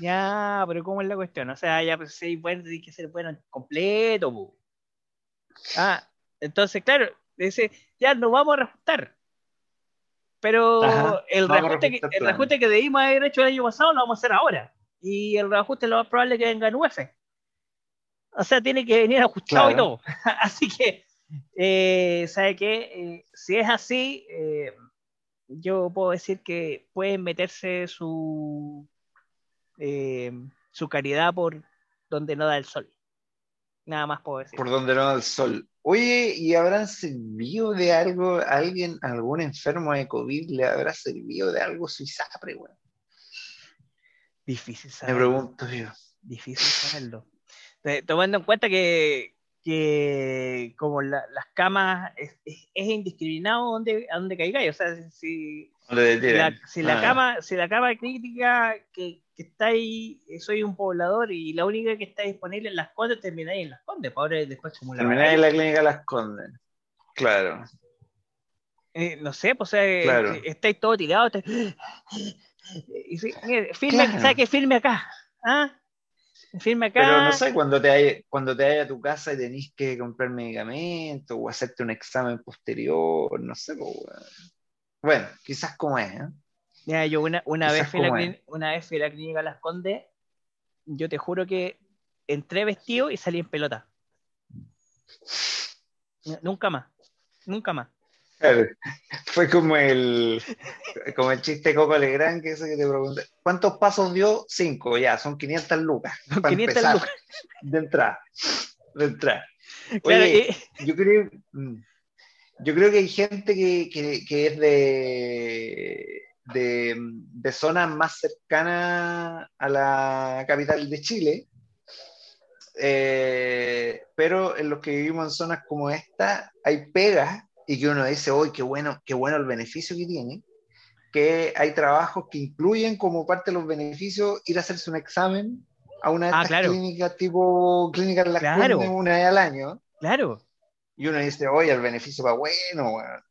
Ya, pero ¿cómo es la cuestión? O sea, ya pues sí, bueno, tiene que ser bueno completo. Ah, entonces, claro, dice, ya nos vamos a reajustar. Pero el, reajuste que, el reajuste que debimos haber hecho el año pasado lo vamos a hacer ahora. Y el reajuste lo más probable es que venga en UF. O sea, tiene que venir ajustado y todo. así que, eh, ¿sabe qué? Eh, si es así, eh, yo puedo decir que pueden meterse su, su caridad por donde no da el sol. Nada más puedo decir. Por donde no da el sol. Oye, ¿y habrán servido de algo alguien, algún enfermo de COVID, le habrá servido de algo su ISAPRE, Difícil saberlo. Me pregunto yo. Difícil saberlo tomando en cuenta que, que como las camas es, indiscriminado donde, a dónde caigáis. O sea, si, la, si la ah. cama, si la cama crítica que, que, está ahí, soy un poblador y la única que está disponible en Las Condes, termináis en Las Condes, para ahora después como la Termináis en la clínica Las Condes. Claro. Eh, no sé, pues o sea, claro. estáis todo tirado. Y, firme, claro. que firme acá. ¿Ah? Firme acá. Pero no sé, cuando te vayas cuando te a tu casa y tenés que comprar medicamentos o hacerte un examen posterior, no sé, bueno, quizás como es. ¿eh? Mira, yo una, una vez fui la, una vez fui a la clínica Las Condes, yo te juro que entré vestido y salí en pelota. Nunca más, nunca más. Fue como el, como el chiste Coco Legrand que, que te pregunté, ¿cuántos pasos dio? Cinco, ya, son 500 lucas. 500 lucas. De entrada. De entrada. Oye, yo, creo, mm, yo creo que hay gente que, que, es de, de, de zonas más cercanas a la capital de Chile, eh, pero en los que vivimos en zonas como esta hay pegas y que uno dice, hoy qué bueno, qué bueno el beneficio que tiene, que hay trabajos que incluyen como parte de los beneficios ir a hacerse un examen a una de ah, estas clínicas tipo clínicas de las una vez al año. Claro. Y uno dice, oye, el beneficio va bueno, bueno.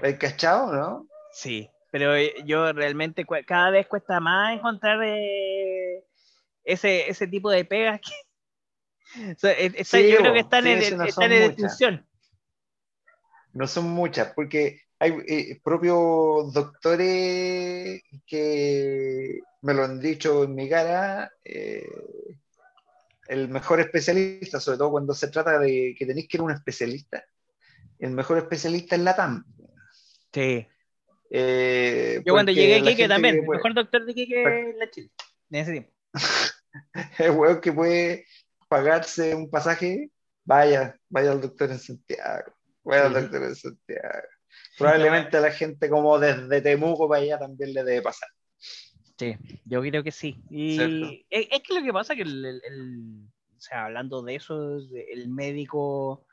¿El cachado, no? Sí, pero eh, yo realmente cada vez cuesta más encontrar eh, ese, ese tipo de pegas que... Eh, yo creo que están, en, están en detención no son muchas, porque hay eh, propios doctores que me lo han dicho en mi cara, eh, el mejor especialista, sobre todo cuando se trata de que tenéis que ir a un especialista, el mejor especialista es la TAM. Sí. Eh, Yo cuando llegué a Quique también, que el mejor doctor de Quique en la Chile, en ese tiempo. el weón que puede pagarse un pasaje, vaya, vaya al doctor en Santiago, Santiago. Probablemente la gente como desde Temuco para allá también le debe pasar. Sí, yo creo que sí. Y es, es que lo que pasa que el, el- el- o sea, hablando de eso, el médico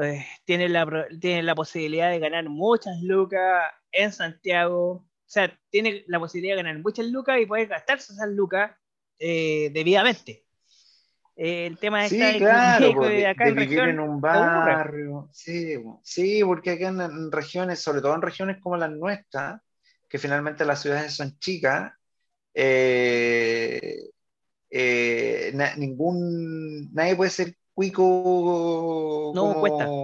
eh, tiene, la, tiene la posibilidad de ganar muchas lucas en Santiago. O sea, tiene la posibilidad de ganar muchas lucas y poder gastarse esas lucas eh, debidamente. Eh, el tema Sí, está claro, de, de, acá de en vivir región, en un barrio. Sí, sí, porque acá en, en regiones, sobre todo en regiones como las nuestras, que finalmente las ciudades son chicas, eh, eh, na- ningún, nadie puede ser cuico No, como, cuesta.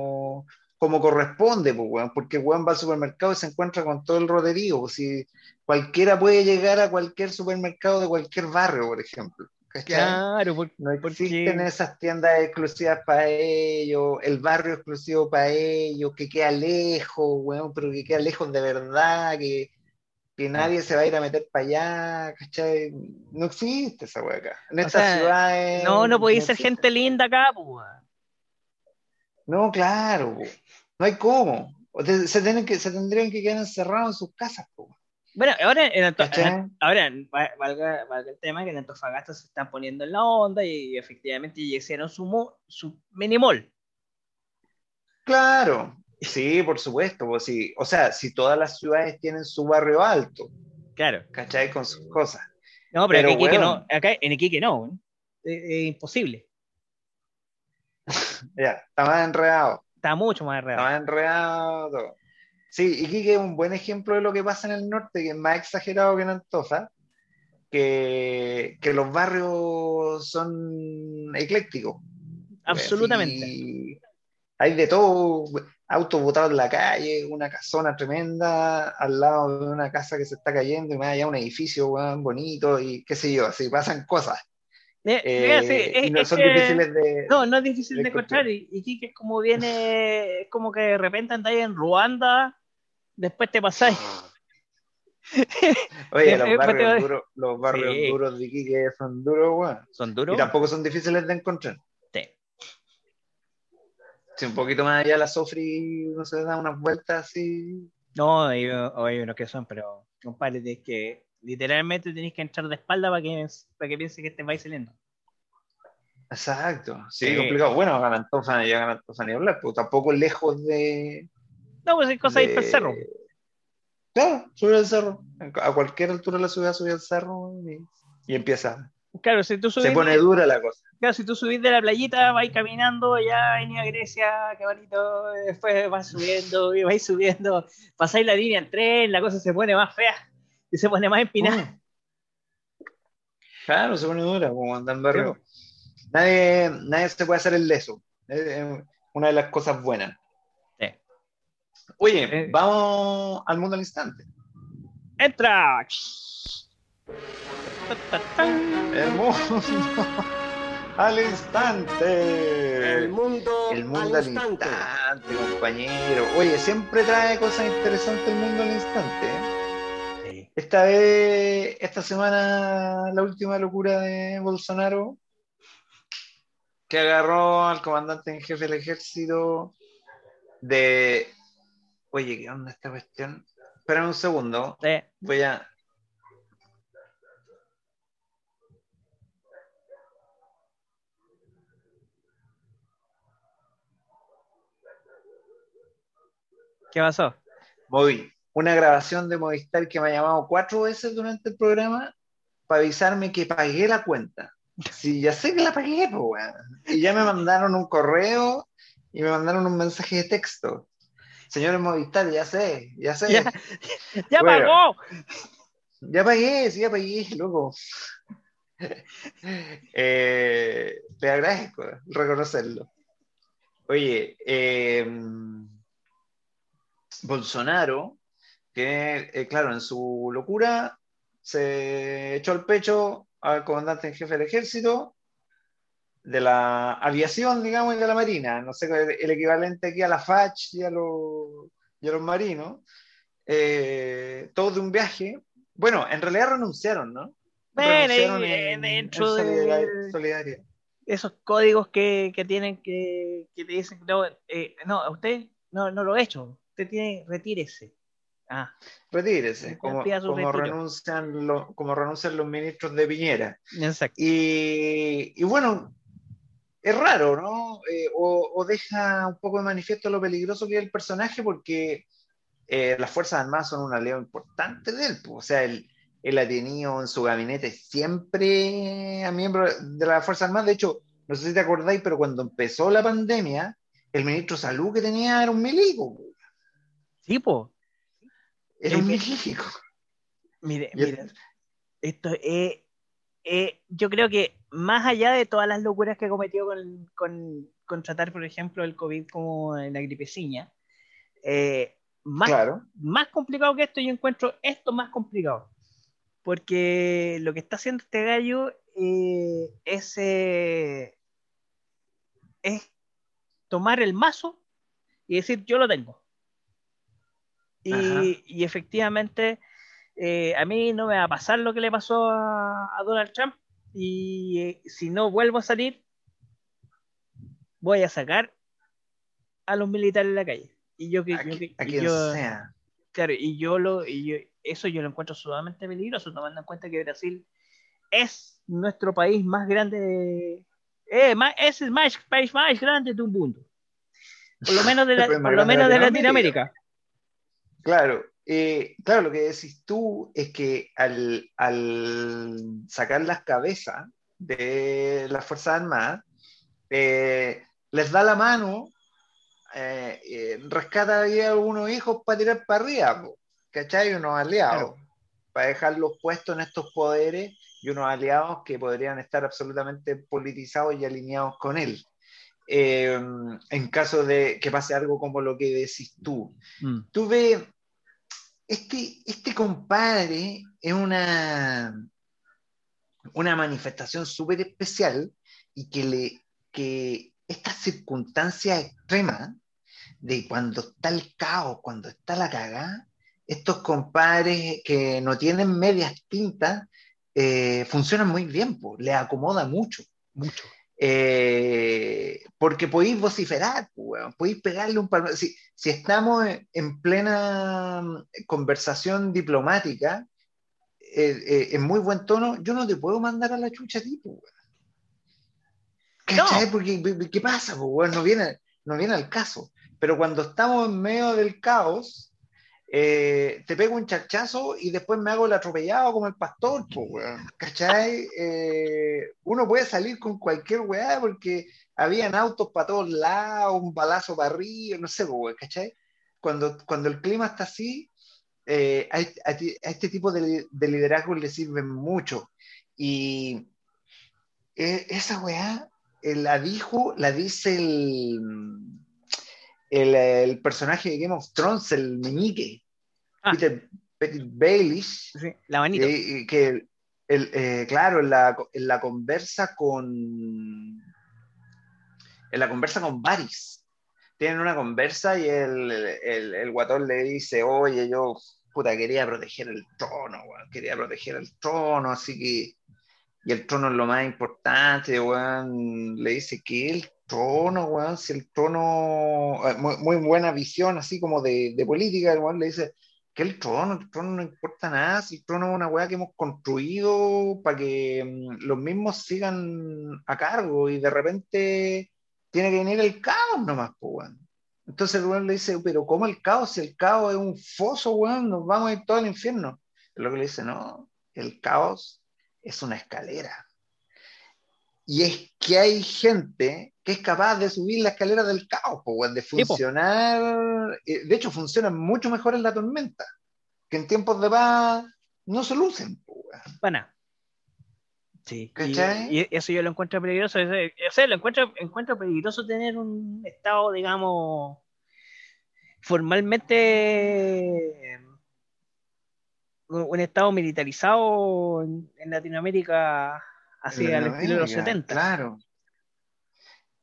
como corresponde, pues, weón, porque weón va al supermercado y se encuentra con todo el roderío. pues, si cualquiera puede llegar a cualquier supermercado de cualquier barrio, por ejemplo. ¿Cachai? Claro, por- No Porque- existen esas tiendas exclusivas para ellos, el barrio exclusivo para ellos, que queda lejos, weón, pero que queda lejos de verdad, que, que nadie se va a ir a meter para allá, ¿cachai? No existe esa weá acá. En O estas sea, ciudades. no, no podéis ser existe. gente linda acá, pues. No, claro, po. no hay cómo. Se, tienen que, se tendrían que quedar encerrados en sus casas. Bueno, ahora en, Anto- ¿Cachai? ahora va- valga, valga el tema que en Antofagasta se están poniendo en la onda y, efectivamente ya hicieron su, su mini mall. Claro, sí, por supuesto. pues sí. O sea, si todas las ciudades tienen su barrio alto, Claro. ¿cachai? Con sus cosas. No, pero, en Iquique no, acá en Iquique no. weón. Es, es imposible. Ya, está más enredado. Está mucho más Está real. más enredado. Sí, Iquique es un buen ejemplo de lo que pasa en el norte, que es más exagerado que en Antofa, que, que los barrios son eclécticos. Absolutamente. Y hay de todo, autos botados en la calle, una casona tremenda al lado de una casa que se está cayendo y más allá un edificio bonito y qué sé yo, así pasan cosas. Eh, Eh, mira, sí, es- y no es son que- difíciles de... No, no es difícil de de encontrar. Y Iquique es como viene, es como que de repente andáis en Ruanda, después te pasáis. Oye, los barrios, duros, los barrios Sí. duros de Iquique son duros, weón. Son Y duros. tampoco son difíciles de encontrar. Sí. Si un poquito más allá la Sofri no se da unas vueltas así. No, hay, hay unos que son, pero compadre, es que literalmente tenéis que entrar de espalda para que, para que piense que te vais saliendo. Exacto, sí, Sí. complicado. Bueno, Ganantofa ya Ganantofa ni hablar, pero tampoco lejos de. No, pues hay cosas ahí para el de- cerro. Claro, subir al cerro. A cualquier altura de la ciudad subir al cerro y, y empieza. Claro, si tú subís, Se pone dura la cosa. claro, si tú subís de la playita, vais caminando, ya venía a Grecia, qué bonito, después vas subiendo y vais subiendo, pasáis la línea en tren, la cosa se pone más fea y se pone más empinada. Mm. Claro, se pone dura, como andar en barrio. Nadie, nadie se puede hacer el leso. Es es una de las cosas buenas. Oye, Eh. vamos al mundo al instante. ¡Entra! El mundo al instante. El mundo, El mundo al al instante. instante, compañero. Oye, siempre trae cosas interesantes el mundo al instante. ¿eh? Sí. Esta vez, esta semana, la última locura de Bolsonaro, que agarró al comandante en jefe del ejército de... Oye, ¿qué onda esta cuestión? Espera un segundo, Sí. voy a... ¿Qué pasó? Moví una grabación de Movistar que me ha llamado cuatro veces durante el programa para avisarme que pagué la cuenta. Sí, ya sé que la pagué, pues, weón. Y ya me mandaron un correo y me mandaron un mensaje de texto. Señores Movistar, ya sé, ya sé. Ya. ¡Ya Bueno. pagó! Ya pagué, sí, ya pagué, loco. Eh, te agradezco reconocerlo. Oye, eh, Bolsonaro, que eh, claro, en su locura se echó al pecho al comandante en jefe del ejército de la aviación, digamos, y de la marina, no sé, el equivalente aquí a la FACH y a los, y a los marinos, eh, todos de un viaje. Bueno, en realidad renunciaron, ¿no? Bueno, dentro de solidaridad. esos códigos que, que tienen que, que, te dicen, no, eh, no, usted no, no lo he hecho, usted tiene, retírese. Ah. Retírese, como, como renuncian, los, como renuncian los ministros de Piñera. Exacto. Y, y bueno, es raro, ¿no? Eh, o, deja un poco de manifiesto lo peligroso que es el personaje porque eh, las Fuerzas Armadas son un aliado importante de él. O sea, él, él, ha tenido en su gabinete siempre a miembros de las Fuerzas Armadas. De hecho, no sé si te acordáis, pero cuando empezó la pandemia, el ministro de Salud que tenía era un milico. Sí, po. Era un milico. Mire, mire, esto es eh, yo creo que más allá de todas las locuras que cometió con, con, tratar, por ejemplo, el COVID como la gripeciña, eh, más, más complicado que esto, yo encuentro esto más complicado. Porque lo que está haciendo este gallo eh, es, es tomar el mazo y decir, yo lo tengo. Y, y, efectivamente eh, a mí no me va a pasar lo que le pasó a, Donald Trump y eh, si no vuelvo a salir, voy a sacar a los militares en la calle. Y yo que sea. Claro, y yo lo y eso yo lo encuentro sumamente peligroso tomando en cuenta que Brasil es nuestro país más grande eh, es el más, país más grande de un mundo. Por lo menos de, por lo menos de Latinoamérica. Claro, eh, claro, lo que decís tú es que al, sacar las cabezas de las Fuerzas Armadas, eh, les da la mano, eh, rescata ahí a algunos hijos para tirar para arriba, ¿cachai? Unos aliados, para dejarlos puestos en estos poderes y unos aliados que podrían estar absolutamente politizados y alineados con él. en caso de que pase algo como lo que decís tú. Mm. Tú ves este, este compadre es una, una manifestación súper especial y que, le, que esta circunstancia extrema de cuando está el caos, cuando está la cagada, estos compadres que no tienen medias tintas eh, funcionan muy bien, pues, le acomoda mucho. Mucho. Eh, porque podéis vociferar, podéis pegarle un palmo. Si, si, estamos en plena conversación diplomática, eh, eh, en muy buen tono, yo no te puedo mandar a la chucha tipo. ¿Cachai? Porque, ¿qué pasa? No viene, no viene al caso. Pero cuando estamos en medio del caos, eh, te pego un chachazo y después me hago el atropellado como el pastor, ¿cachai? Eh, uno puede salir con cualquier weá porque habían autos para todos lados, un balazo para arriba, no sé, ¿cachai? Cuando, cuando el clima está así, eh, a, este tipo de, de liderazgo le sirven mucho. Y esa weá la dijo, la dice el el, personaje de Game of Thrones, el meñique, ah. Peter, Baelish, la manita. que el, eh, claro, en la, en la, conversa con en la conversa con Varys, tienen una conversa y el, el, el, guatón le dice, oye, yo puta, quería proteger el trono, quería proteger el trono, así que y el trono es lo más importante, le dice que él trono, weón, si el trono, eh, muy, buena visión así como de, de política, el weón le dice que el trono, el trono no importa nada, si el trono es una weá que hemos construido para que mm, los mismos sigan a cargo y de repente tiene que venir el caos nomás, pues, weón. Entonces el weón le dice, pero ¿cómo el caos? Si el caos es un foso, weón, nos vamos a ir todo al infierno. Es lo que le dice, no, el caos es una escalera y es que hay gente que es capaz de subir la escalera del caos, de funcionar. Eh, de hecho, funciona mucho mejor en la tormenta, que en tiempos de paz no se lucen. Bueno. Sí. Y, eso yo lo encuentro peligroso. O sea, lo encuentro, encuentro peligroso tener un estado, digamos, formalmente un estado militarizado en Latinoamérica así al estilo de los 70. Claro,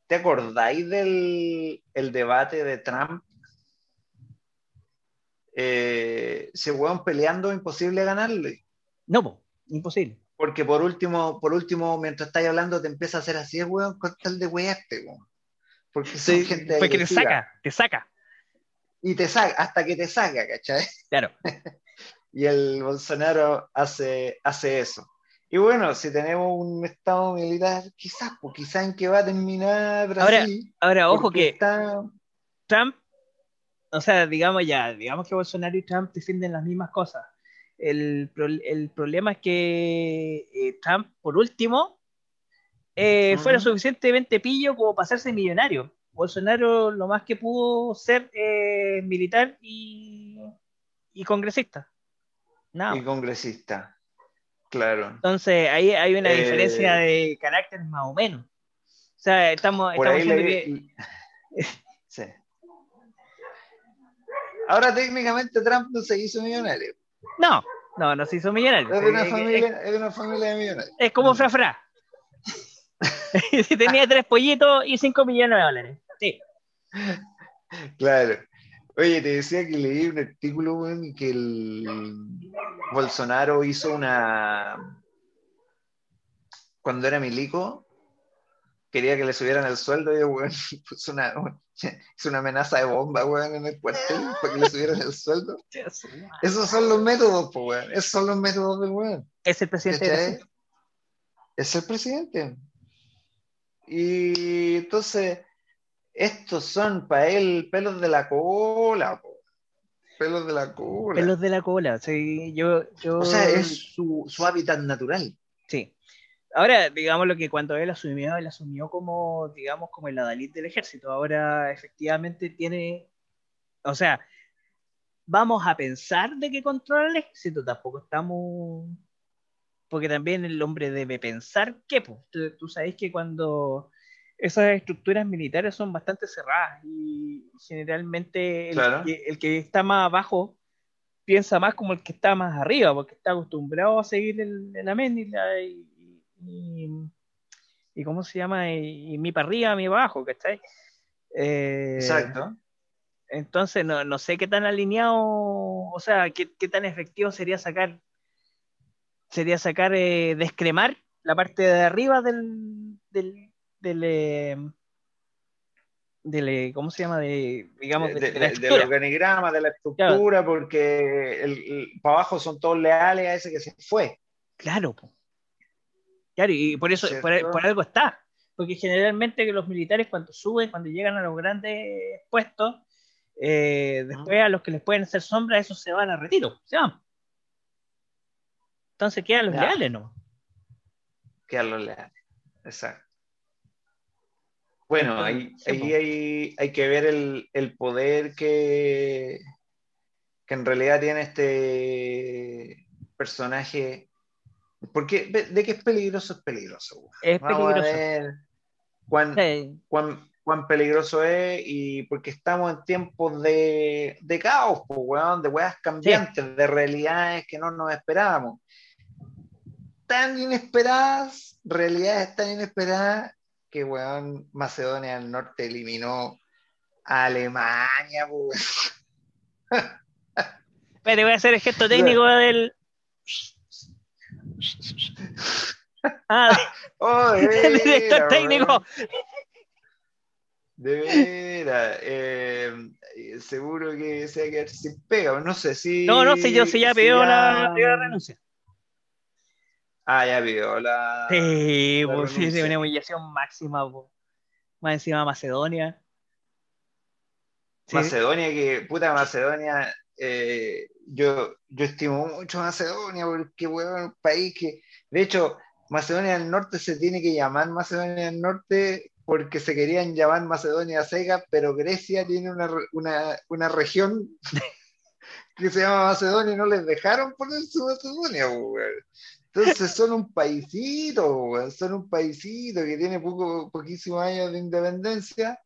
¿te acordáis del el debate de Trump? Eh, se weón peleando, imposible ganarle. No, imposible. Porque por último, por último, mientras estáis hablando, te empieza a hacer así, weón, con tal de weaste, weón. Porque son gente Porque te saca, te saca. Y te saca, hasta que te saca, ¿cachai? Claro. y el Bolsonaro hace, hace eso. Y bueno, si tenemos un estado militar, quizás, pues quizás en que va a terminar Brasil. Ahora, ahora ojo que Trump, o sea, digamos ya, digamos que Bolsonaro y Trump defienden las mismas cosas. El, problema es que eh, Trump, por último, eh, fuera suficientemente pillo como para hacerse millonario. Bolsonaro lo más que pudo ser eh, militar y, y congresista. Y congresista. Claro. Entonces ahí hay una diferencia eh, de carácter más o menos. O sea, estamos, estamos que... sí. Ahora técnicamente Trump no se hizo millonario. No, no, no se hizo millonario. Es de una, familia, es, de una familia de millonarios. Es como Fra Fra. Tenía tres pollitos y cinco millones de dólares. Sí. Claro. Oye, te decía que leí un artículo, en que el Bolsonaro hizo una. Cuando era milico, quería que le subieran el sueldo y weón, puso una, hizo una amenaza de bomba, weón, en el cuartel para que le subieran el sueldo. Esos son los métodos, pues, weón. Esos son los métodos de weón. Es el presidente. Es el presidente. Y entonces estos son para él pelos de la cola, pelos de la cola. Pelos de la cola, sí, yo, yo... O sea, es su, hábitat natural. Sí. Ahora, digamos lo que cuando él asumió, él asumió como, digamos, como el adalid del ejército. Ahora, efectivamente, tiene, o sea, vamos a pensar de que controla el ejército, tampoco estamos, porque también el hombre debe pensar que, pues, tú, sabes que cuando esas estructuras militares son bastante cerradas y generalmente el, que, está más abajo piensa más como el que está más arriba, porque está acostumbrado a seguir el, la y, y, y, ¿cómo se llama? Y, mi para arriba, mi para abajo, ¿cachai? Eh, Exacto. Entonces, no, no, sé qué tan alineado, o sea, qué, tan efectivo sería sacar, sería sacar, eh, descremar la parte de arriba del, del, eh, eh, ¿cómo se llama? De, digamos, de, del organigrama, de la estructura, porque el, para abajo son todos leales a ese que se fue. Claro, claro, y por eso, por, algo está. Porque generalmente los militares cuando suben, cuando llegan a los grandes puestos, eh, después a los que les pueden hacer sombra, esos se van a retiro, se van. Entonces quedan los leales, ¿no? Quedan los leales, exacto. Bueno, ahí, ahí hay, que ver el, poder que, que en realidad tiene este personaje. Porque de que es peligroso, es peligroso. Es peligroso. ver cuán, cuán, peligroso es y porque estamos en tiempos de, de caos, de weas cambiantes, de realidades que no nos esperábamos. Tan inesperadas, realidades tan inesperadas que, weón, Macedonia del Norte eliminó a Alemania, weón. Voy a hacer el gesto técnico del. Ah, oh, el director técnico. De veras, eh, seguro que se va a quedar sin pega, no sé si. No, no sé, yo si ya pidió la, la renuncia. Ah, ya vio la. Sí, pues sí, es una humillación máxima, más encima Macedonia. Macedonia, que puta Macedonia, eh, yo, yo estimo mucho Macedonia porque, weón, un país que, de hecho, Macedonia del Norte se tiene que llamar Macedonia del Norte porque se querían llamar Macedonia Sega, pero Grecia tiene una, una, una región que se llama Macedonia y no les dejaron poner su Macedonia, weón. Entonces son un paisito, son un paisito que tiene poco, poquísimos años de independencia,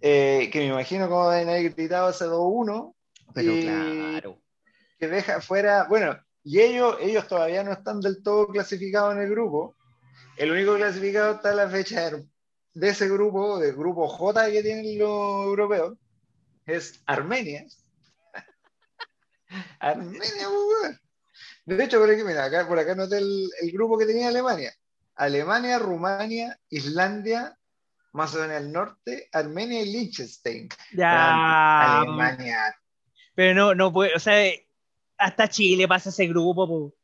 eh, que me imagino como deben haber gritado ese 2-1. Pero claro. Que deja fuera, bueno, y ellos, ellos todavía no están del todo clasificados en el grupo. El único clasificado está a la fecha de ese grupo, del grupo J que tienen los europeos, es Armenia. Armenia, De hecho, por aquí, mira, acá, por acá noté el, el grupo que tenía Alemania. Alemania, Rumania, Islandia, Macedonia del Norte, Armenia y Liechtenstein. Ya. Alemania. Pero no, no puede, o sea, hasta Chile pasa ese grupo, po.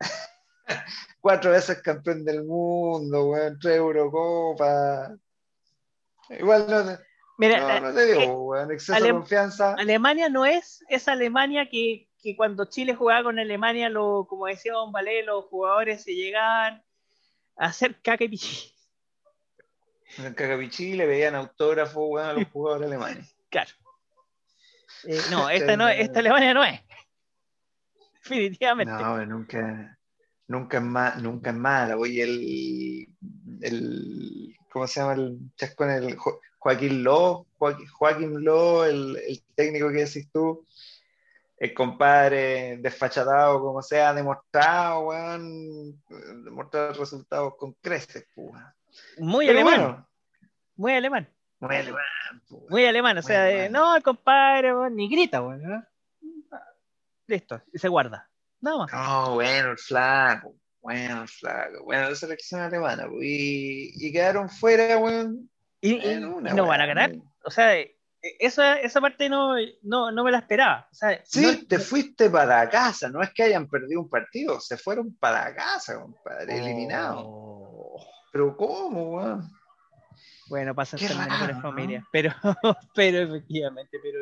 Cuatro veces campeón del mundo, weón, tres Eurocopas. Igual no, te- Mira, no, eh, no te eh, digo, weón, exceso Ale- de confianza. Alemania no es esa Alemania que, que cuando Chile jugaba con Alemania, lo, como decía Don Valé, los jugadores se llegaban a hacer caca y pichí. En el Cagapichí le veían autógrafos, weón, a los jugadores alemanes. Claro. Eh, no, esta no, esta Alemania no es. Definitivamente. No, nunca, nunca es más, nunca es mala. Oye, el, el, ¿cómo se llama el chascón? El Jo- Joaquín Ló, Joaquín, Joaquín Ló, el, el técnico que decís tú, el compadre desfachatado, como sea, ha demostrado, weón, demostrado resultados con creces, weón. Muy Pero alemán, bueno, muy alemán, muy alemán, weón. muy alemán. O Muy sea, eh, no, el compadre, weón, ni grita, weón. ¿no? Listo, y se guarda. Nada más. No, bueno, el flaco, bueno, el flaco, bueno, la selección alemana, y, y quedaron fuera, weón. Y, y- en una, y no van a ganar. O sea, esa, esa parte no, no, no me la esperaba. O sea, Sí, no- te fuiste para casa, no es que hayan perdido un partido, se fueron para casa, compadre, eliminados. Oh. Pero ¿cómo, weón? Bueno, pasan ser mejores familias, pero, pero efectivamente, pero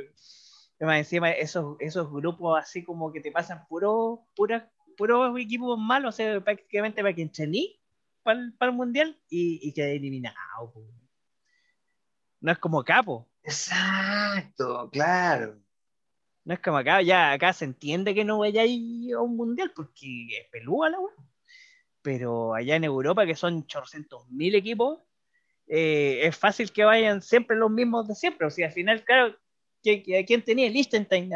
más encima esos, esos grupos así como que te pasan puro, pura, puros equipos malos, o sea, prácticamente para que entrení para el, para el mundial y, y quede eliminado. No es como capo, Exacto, claro. no es como acá, ya acá se entiende que no vaya a ir a un mundial porque es pelúa la weá. Pero allá en Europa, que son 800 mil equipos, eh, es fácil que vayan siempre los mismos de siempre. O sea, al final, claro, ¿quién, quién tenía Liechtenstein?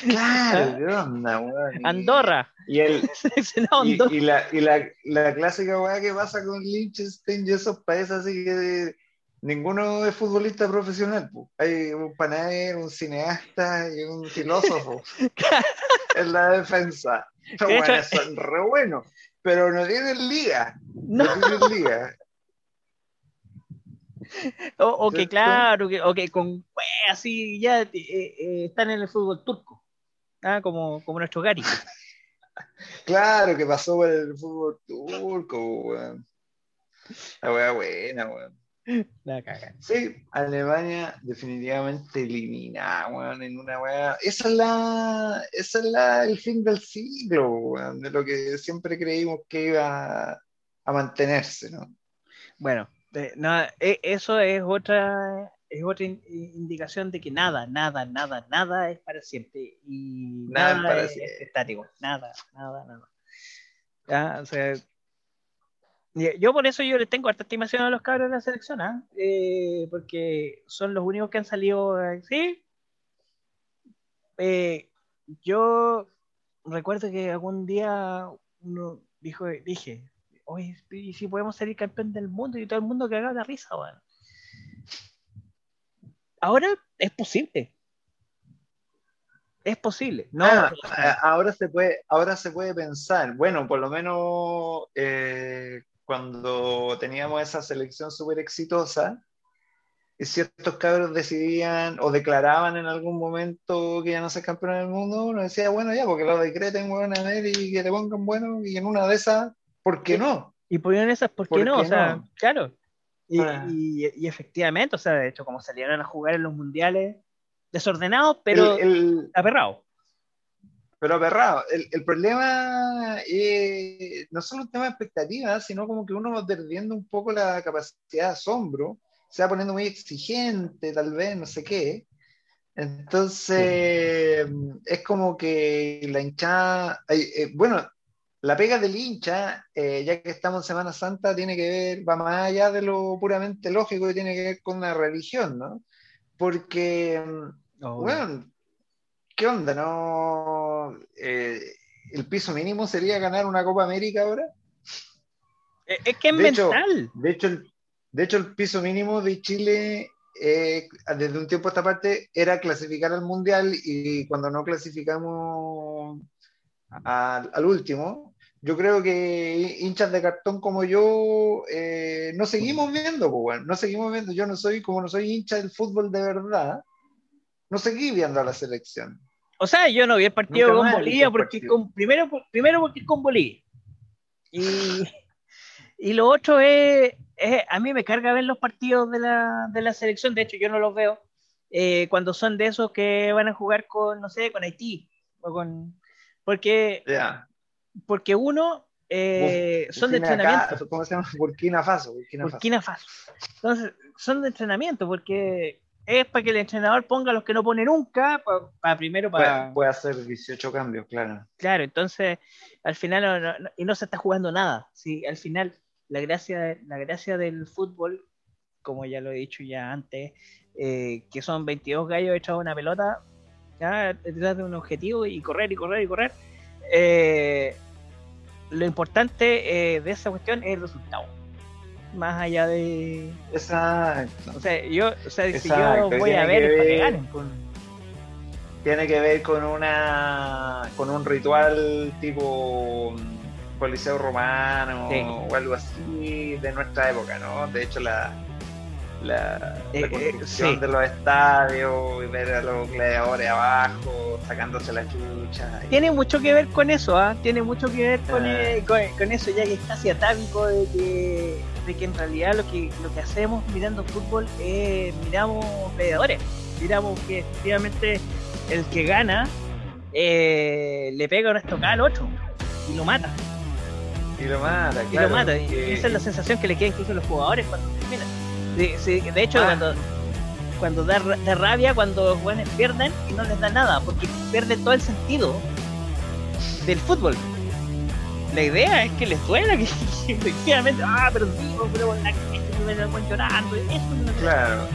Claro, ¿qué onda, weón? Andorra. Y, el, y, Andorra. y la, y la, la clásica weá que pasa con Liechtenstein y esos países así que ninguno es futbolista profesional. po. Hay un panadero, un cineasta y un filósofo en la defensa. Estos De hecho- weones son re buenos, pero no tienen liga. No, No tienen liga. o, o que claro, que, o que con pues, así ya eh, eh, están en el fútbol turco. Ah, como, como nuestro Gary. Claro que pasó por el fútbol turco, weón. La weá buena, weón. La cagan. Sí, Alemania definitivamente eliminada, weón, en una weá. Esa es la, esa es la, el fin del siglo, weón, de lo que siempre creímos que iba a, a mantenerse, ¿no? Bueno, eh, no, eh, eso es otra es otra in- indicación de que nada, nada, nada, nada es para siempre y Nada nada, es para es siempre. estático, nada, nada, nada. Ya, o sea, yo por eso yo les tengo harta estimación a los cabros de la selección, ¿ah? Eh, porque son los únicos que han salido así. Eh, yo recuerdo que algún día uno dijo, dije, oye, ¿y si podemos salir campeón del mundo y todo el mundo cagaba la risa, weón. Ahora es posible. Es posible. No, Ah, ahora se puede, ahora se puede pensar, bueno, por lo menos eh, cuando teníamos esa selección súper exitosa, y ciertos cabros decidían o declaraban en algún momento que ya no ser campeón del mundo, uno decía, bueno, ya, porque lo decreten, bueno, a ver y que te pongan bueno, y en una de esas, ¿por qué no? y ponían esas, ¿por qué ¿Por no? qué o sea, no? claro. Y, Ah. y- y efectivamente, o sea, de hecho, como salieron a jugar en los mundiales, desordenados, pero El- el- aperrados. Pero aperrado, el, el problema eh, no solo un tema de expectativas, sino como que uno va perdiendo un poco la capacidad de asombro, se va poniendo muy exigente, tal vez, no sé qué. Entonces, es como que la hinchada, ay, eh, bueno, la pega del hincha, eh, ya que estamos en Semana Santa, tiene que ver, va más allá de lo puramente lógico que tiene que ver con la religión, ¿no? Porque, bueno, ¿qué onda? ¿No? Eh, ¿El piso mínimo sería ganar una Copa América ahora? Es que es mental. de, hecho, el, de hecho, el piso mínimo de Chile eh, desde un tiempo a esta parte era clasificar al mundial y cuando no clasificamos al, último, yo creo que hinchas de cartón como yo eh, no seguimos viendo, pues, no seguimos viendo. Yo no soy, como no soy hincha del fútbol de verdad, no seguí viendo a la selección. O sea, yo no vi el partido con Bolivia porque con, primero, primero porque con Bolivia. Y, y lo otro es, a mí me carga ver los partidos de la, de la selección, de hecho yo no los veo, eh, cuando son de esos que van a jugar con, no sé, con Haití, o con, porque, porque uno, eh, son de entrenamiento. ¿Cómo se llama? Burkina Faso. Burkina Faso. Entonces, son de entrenamiento, porque es para que el entrenador ponga los que no pone nunca, para, primero para... Puede, hacer 18 cambios, claro. Claro, entonces al final y no se está jugando nada. Sí, al final la gracia, la gracia del fútbol, como ya lo he dicho ya antes, eh, que son 22 gallos echados a una pelota, ya detrás de un objetivo y correr y correr y correr. Eh, lo importante eh, de esa cuestión es el resultado más allá de. Exacto. O sea, yo, o sea, si yo voy a ver, para que ganen. Tiene que ver con una con un ritual tipo Coliseo Romano o algo así de nuestra época, ¿no? De hecho, la, la, eh, eh, construcción de los estadios y ver a los gladiadores abajo sacándose la chucha. Tiene mucho que ver con eso, ¿ah? Tiene mucho que ver con, ah. eh, con, eso, ya que es casi atávico de que que en realidad lo que, lo que hacemos mirando fútbol es miramos peleadores, miramos que efectivamente el que gana eh, le pega una estocada al otro y lo mata. Y lo mata, Y lo mata. Y esa es la sensación que le queda incluso a los jugadores cuando terminan. De, de hecho, ah. cuando, cuando da, da, rabia, cuando los jugadores pierden y no les da nada, porque pierde todo el sentido del fútbol la idea es que les duela que, efectivamente, ah, pero digo, pero la me llorando, eso Claro.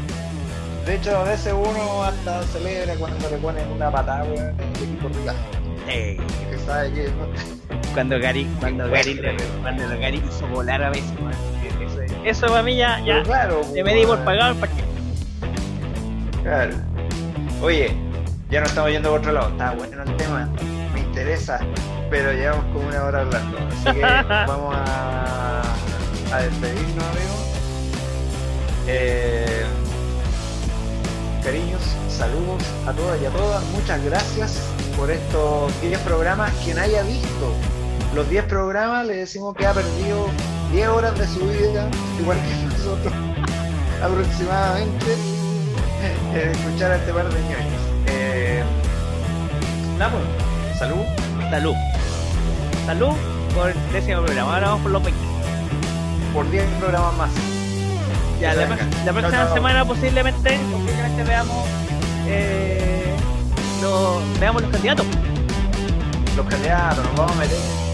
De hecho, a veces uno hasta celebra cuando le ponen una patada, el equipo rival. Eh. Que sabe que cuando Gary, cuando Gary, cuando Gary hizo volar a veces, Eso, eso para mí ya, ya claro, me di por pagado el partido. Claro. Oye, ya no estamos yendo por otro lado. Está bueno el tema. Me interesa pero llevamos como una hora hablando. Así que vamos a, a despedirnos, amigos. Eh, cariños, saludos a todas y a todas. Muchas gracias por estos 10 programas. Quien haya visto los 10 programas, le decimos que ha perdido 10 horas de su vida, igual que nosotros, aproximadamente, en escuchar a este par de ñoños. Eh, nada, pues, salud. Salud. Salud por el décimo programa. Ahora vamos por los 20. Por 10 programas más. Ya, la, próxima semana posiblemente, posiblemente veamos, eh, veamos los candidatos. Los candidatos, nos vamos a meter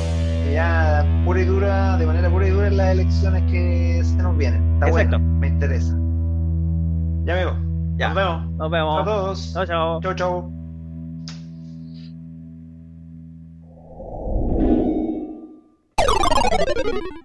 ya pura y dura, de manera pura y dura en las elecciones que se nos vienen. Está bueno, me interesa. Ya amigo, nos vemos. Nos vemos. Chau a todos. Chao, chao. Chao, chao.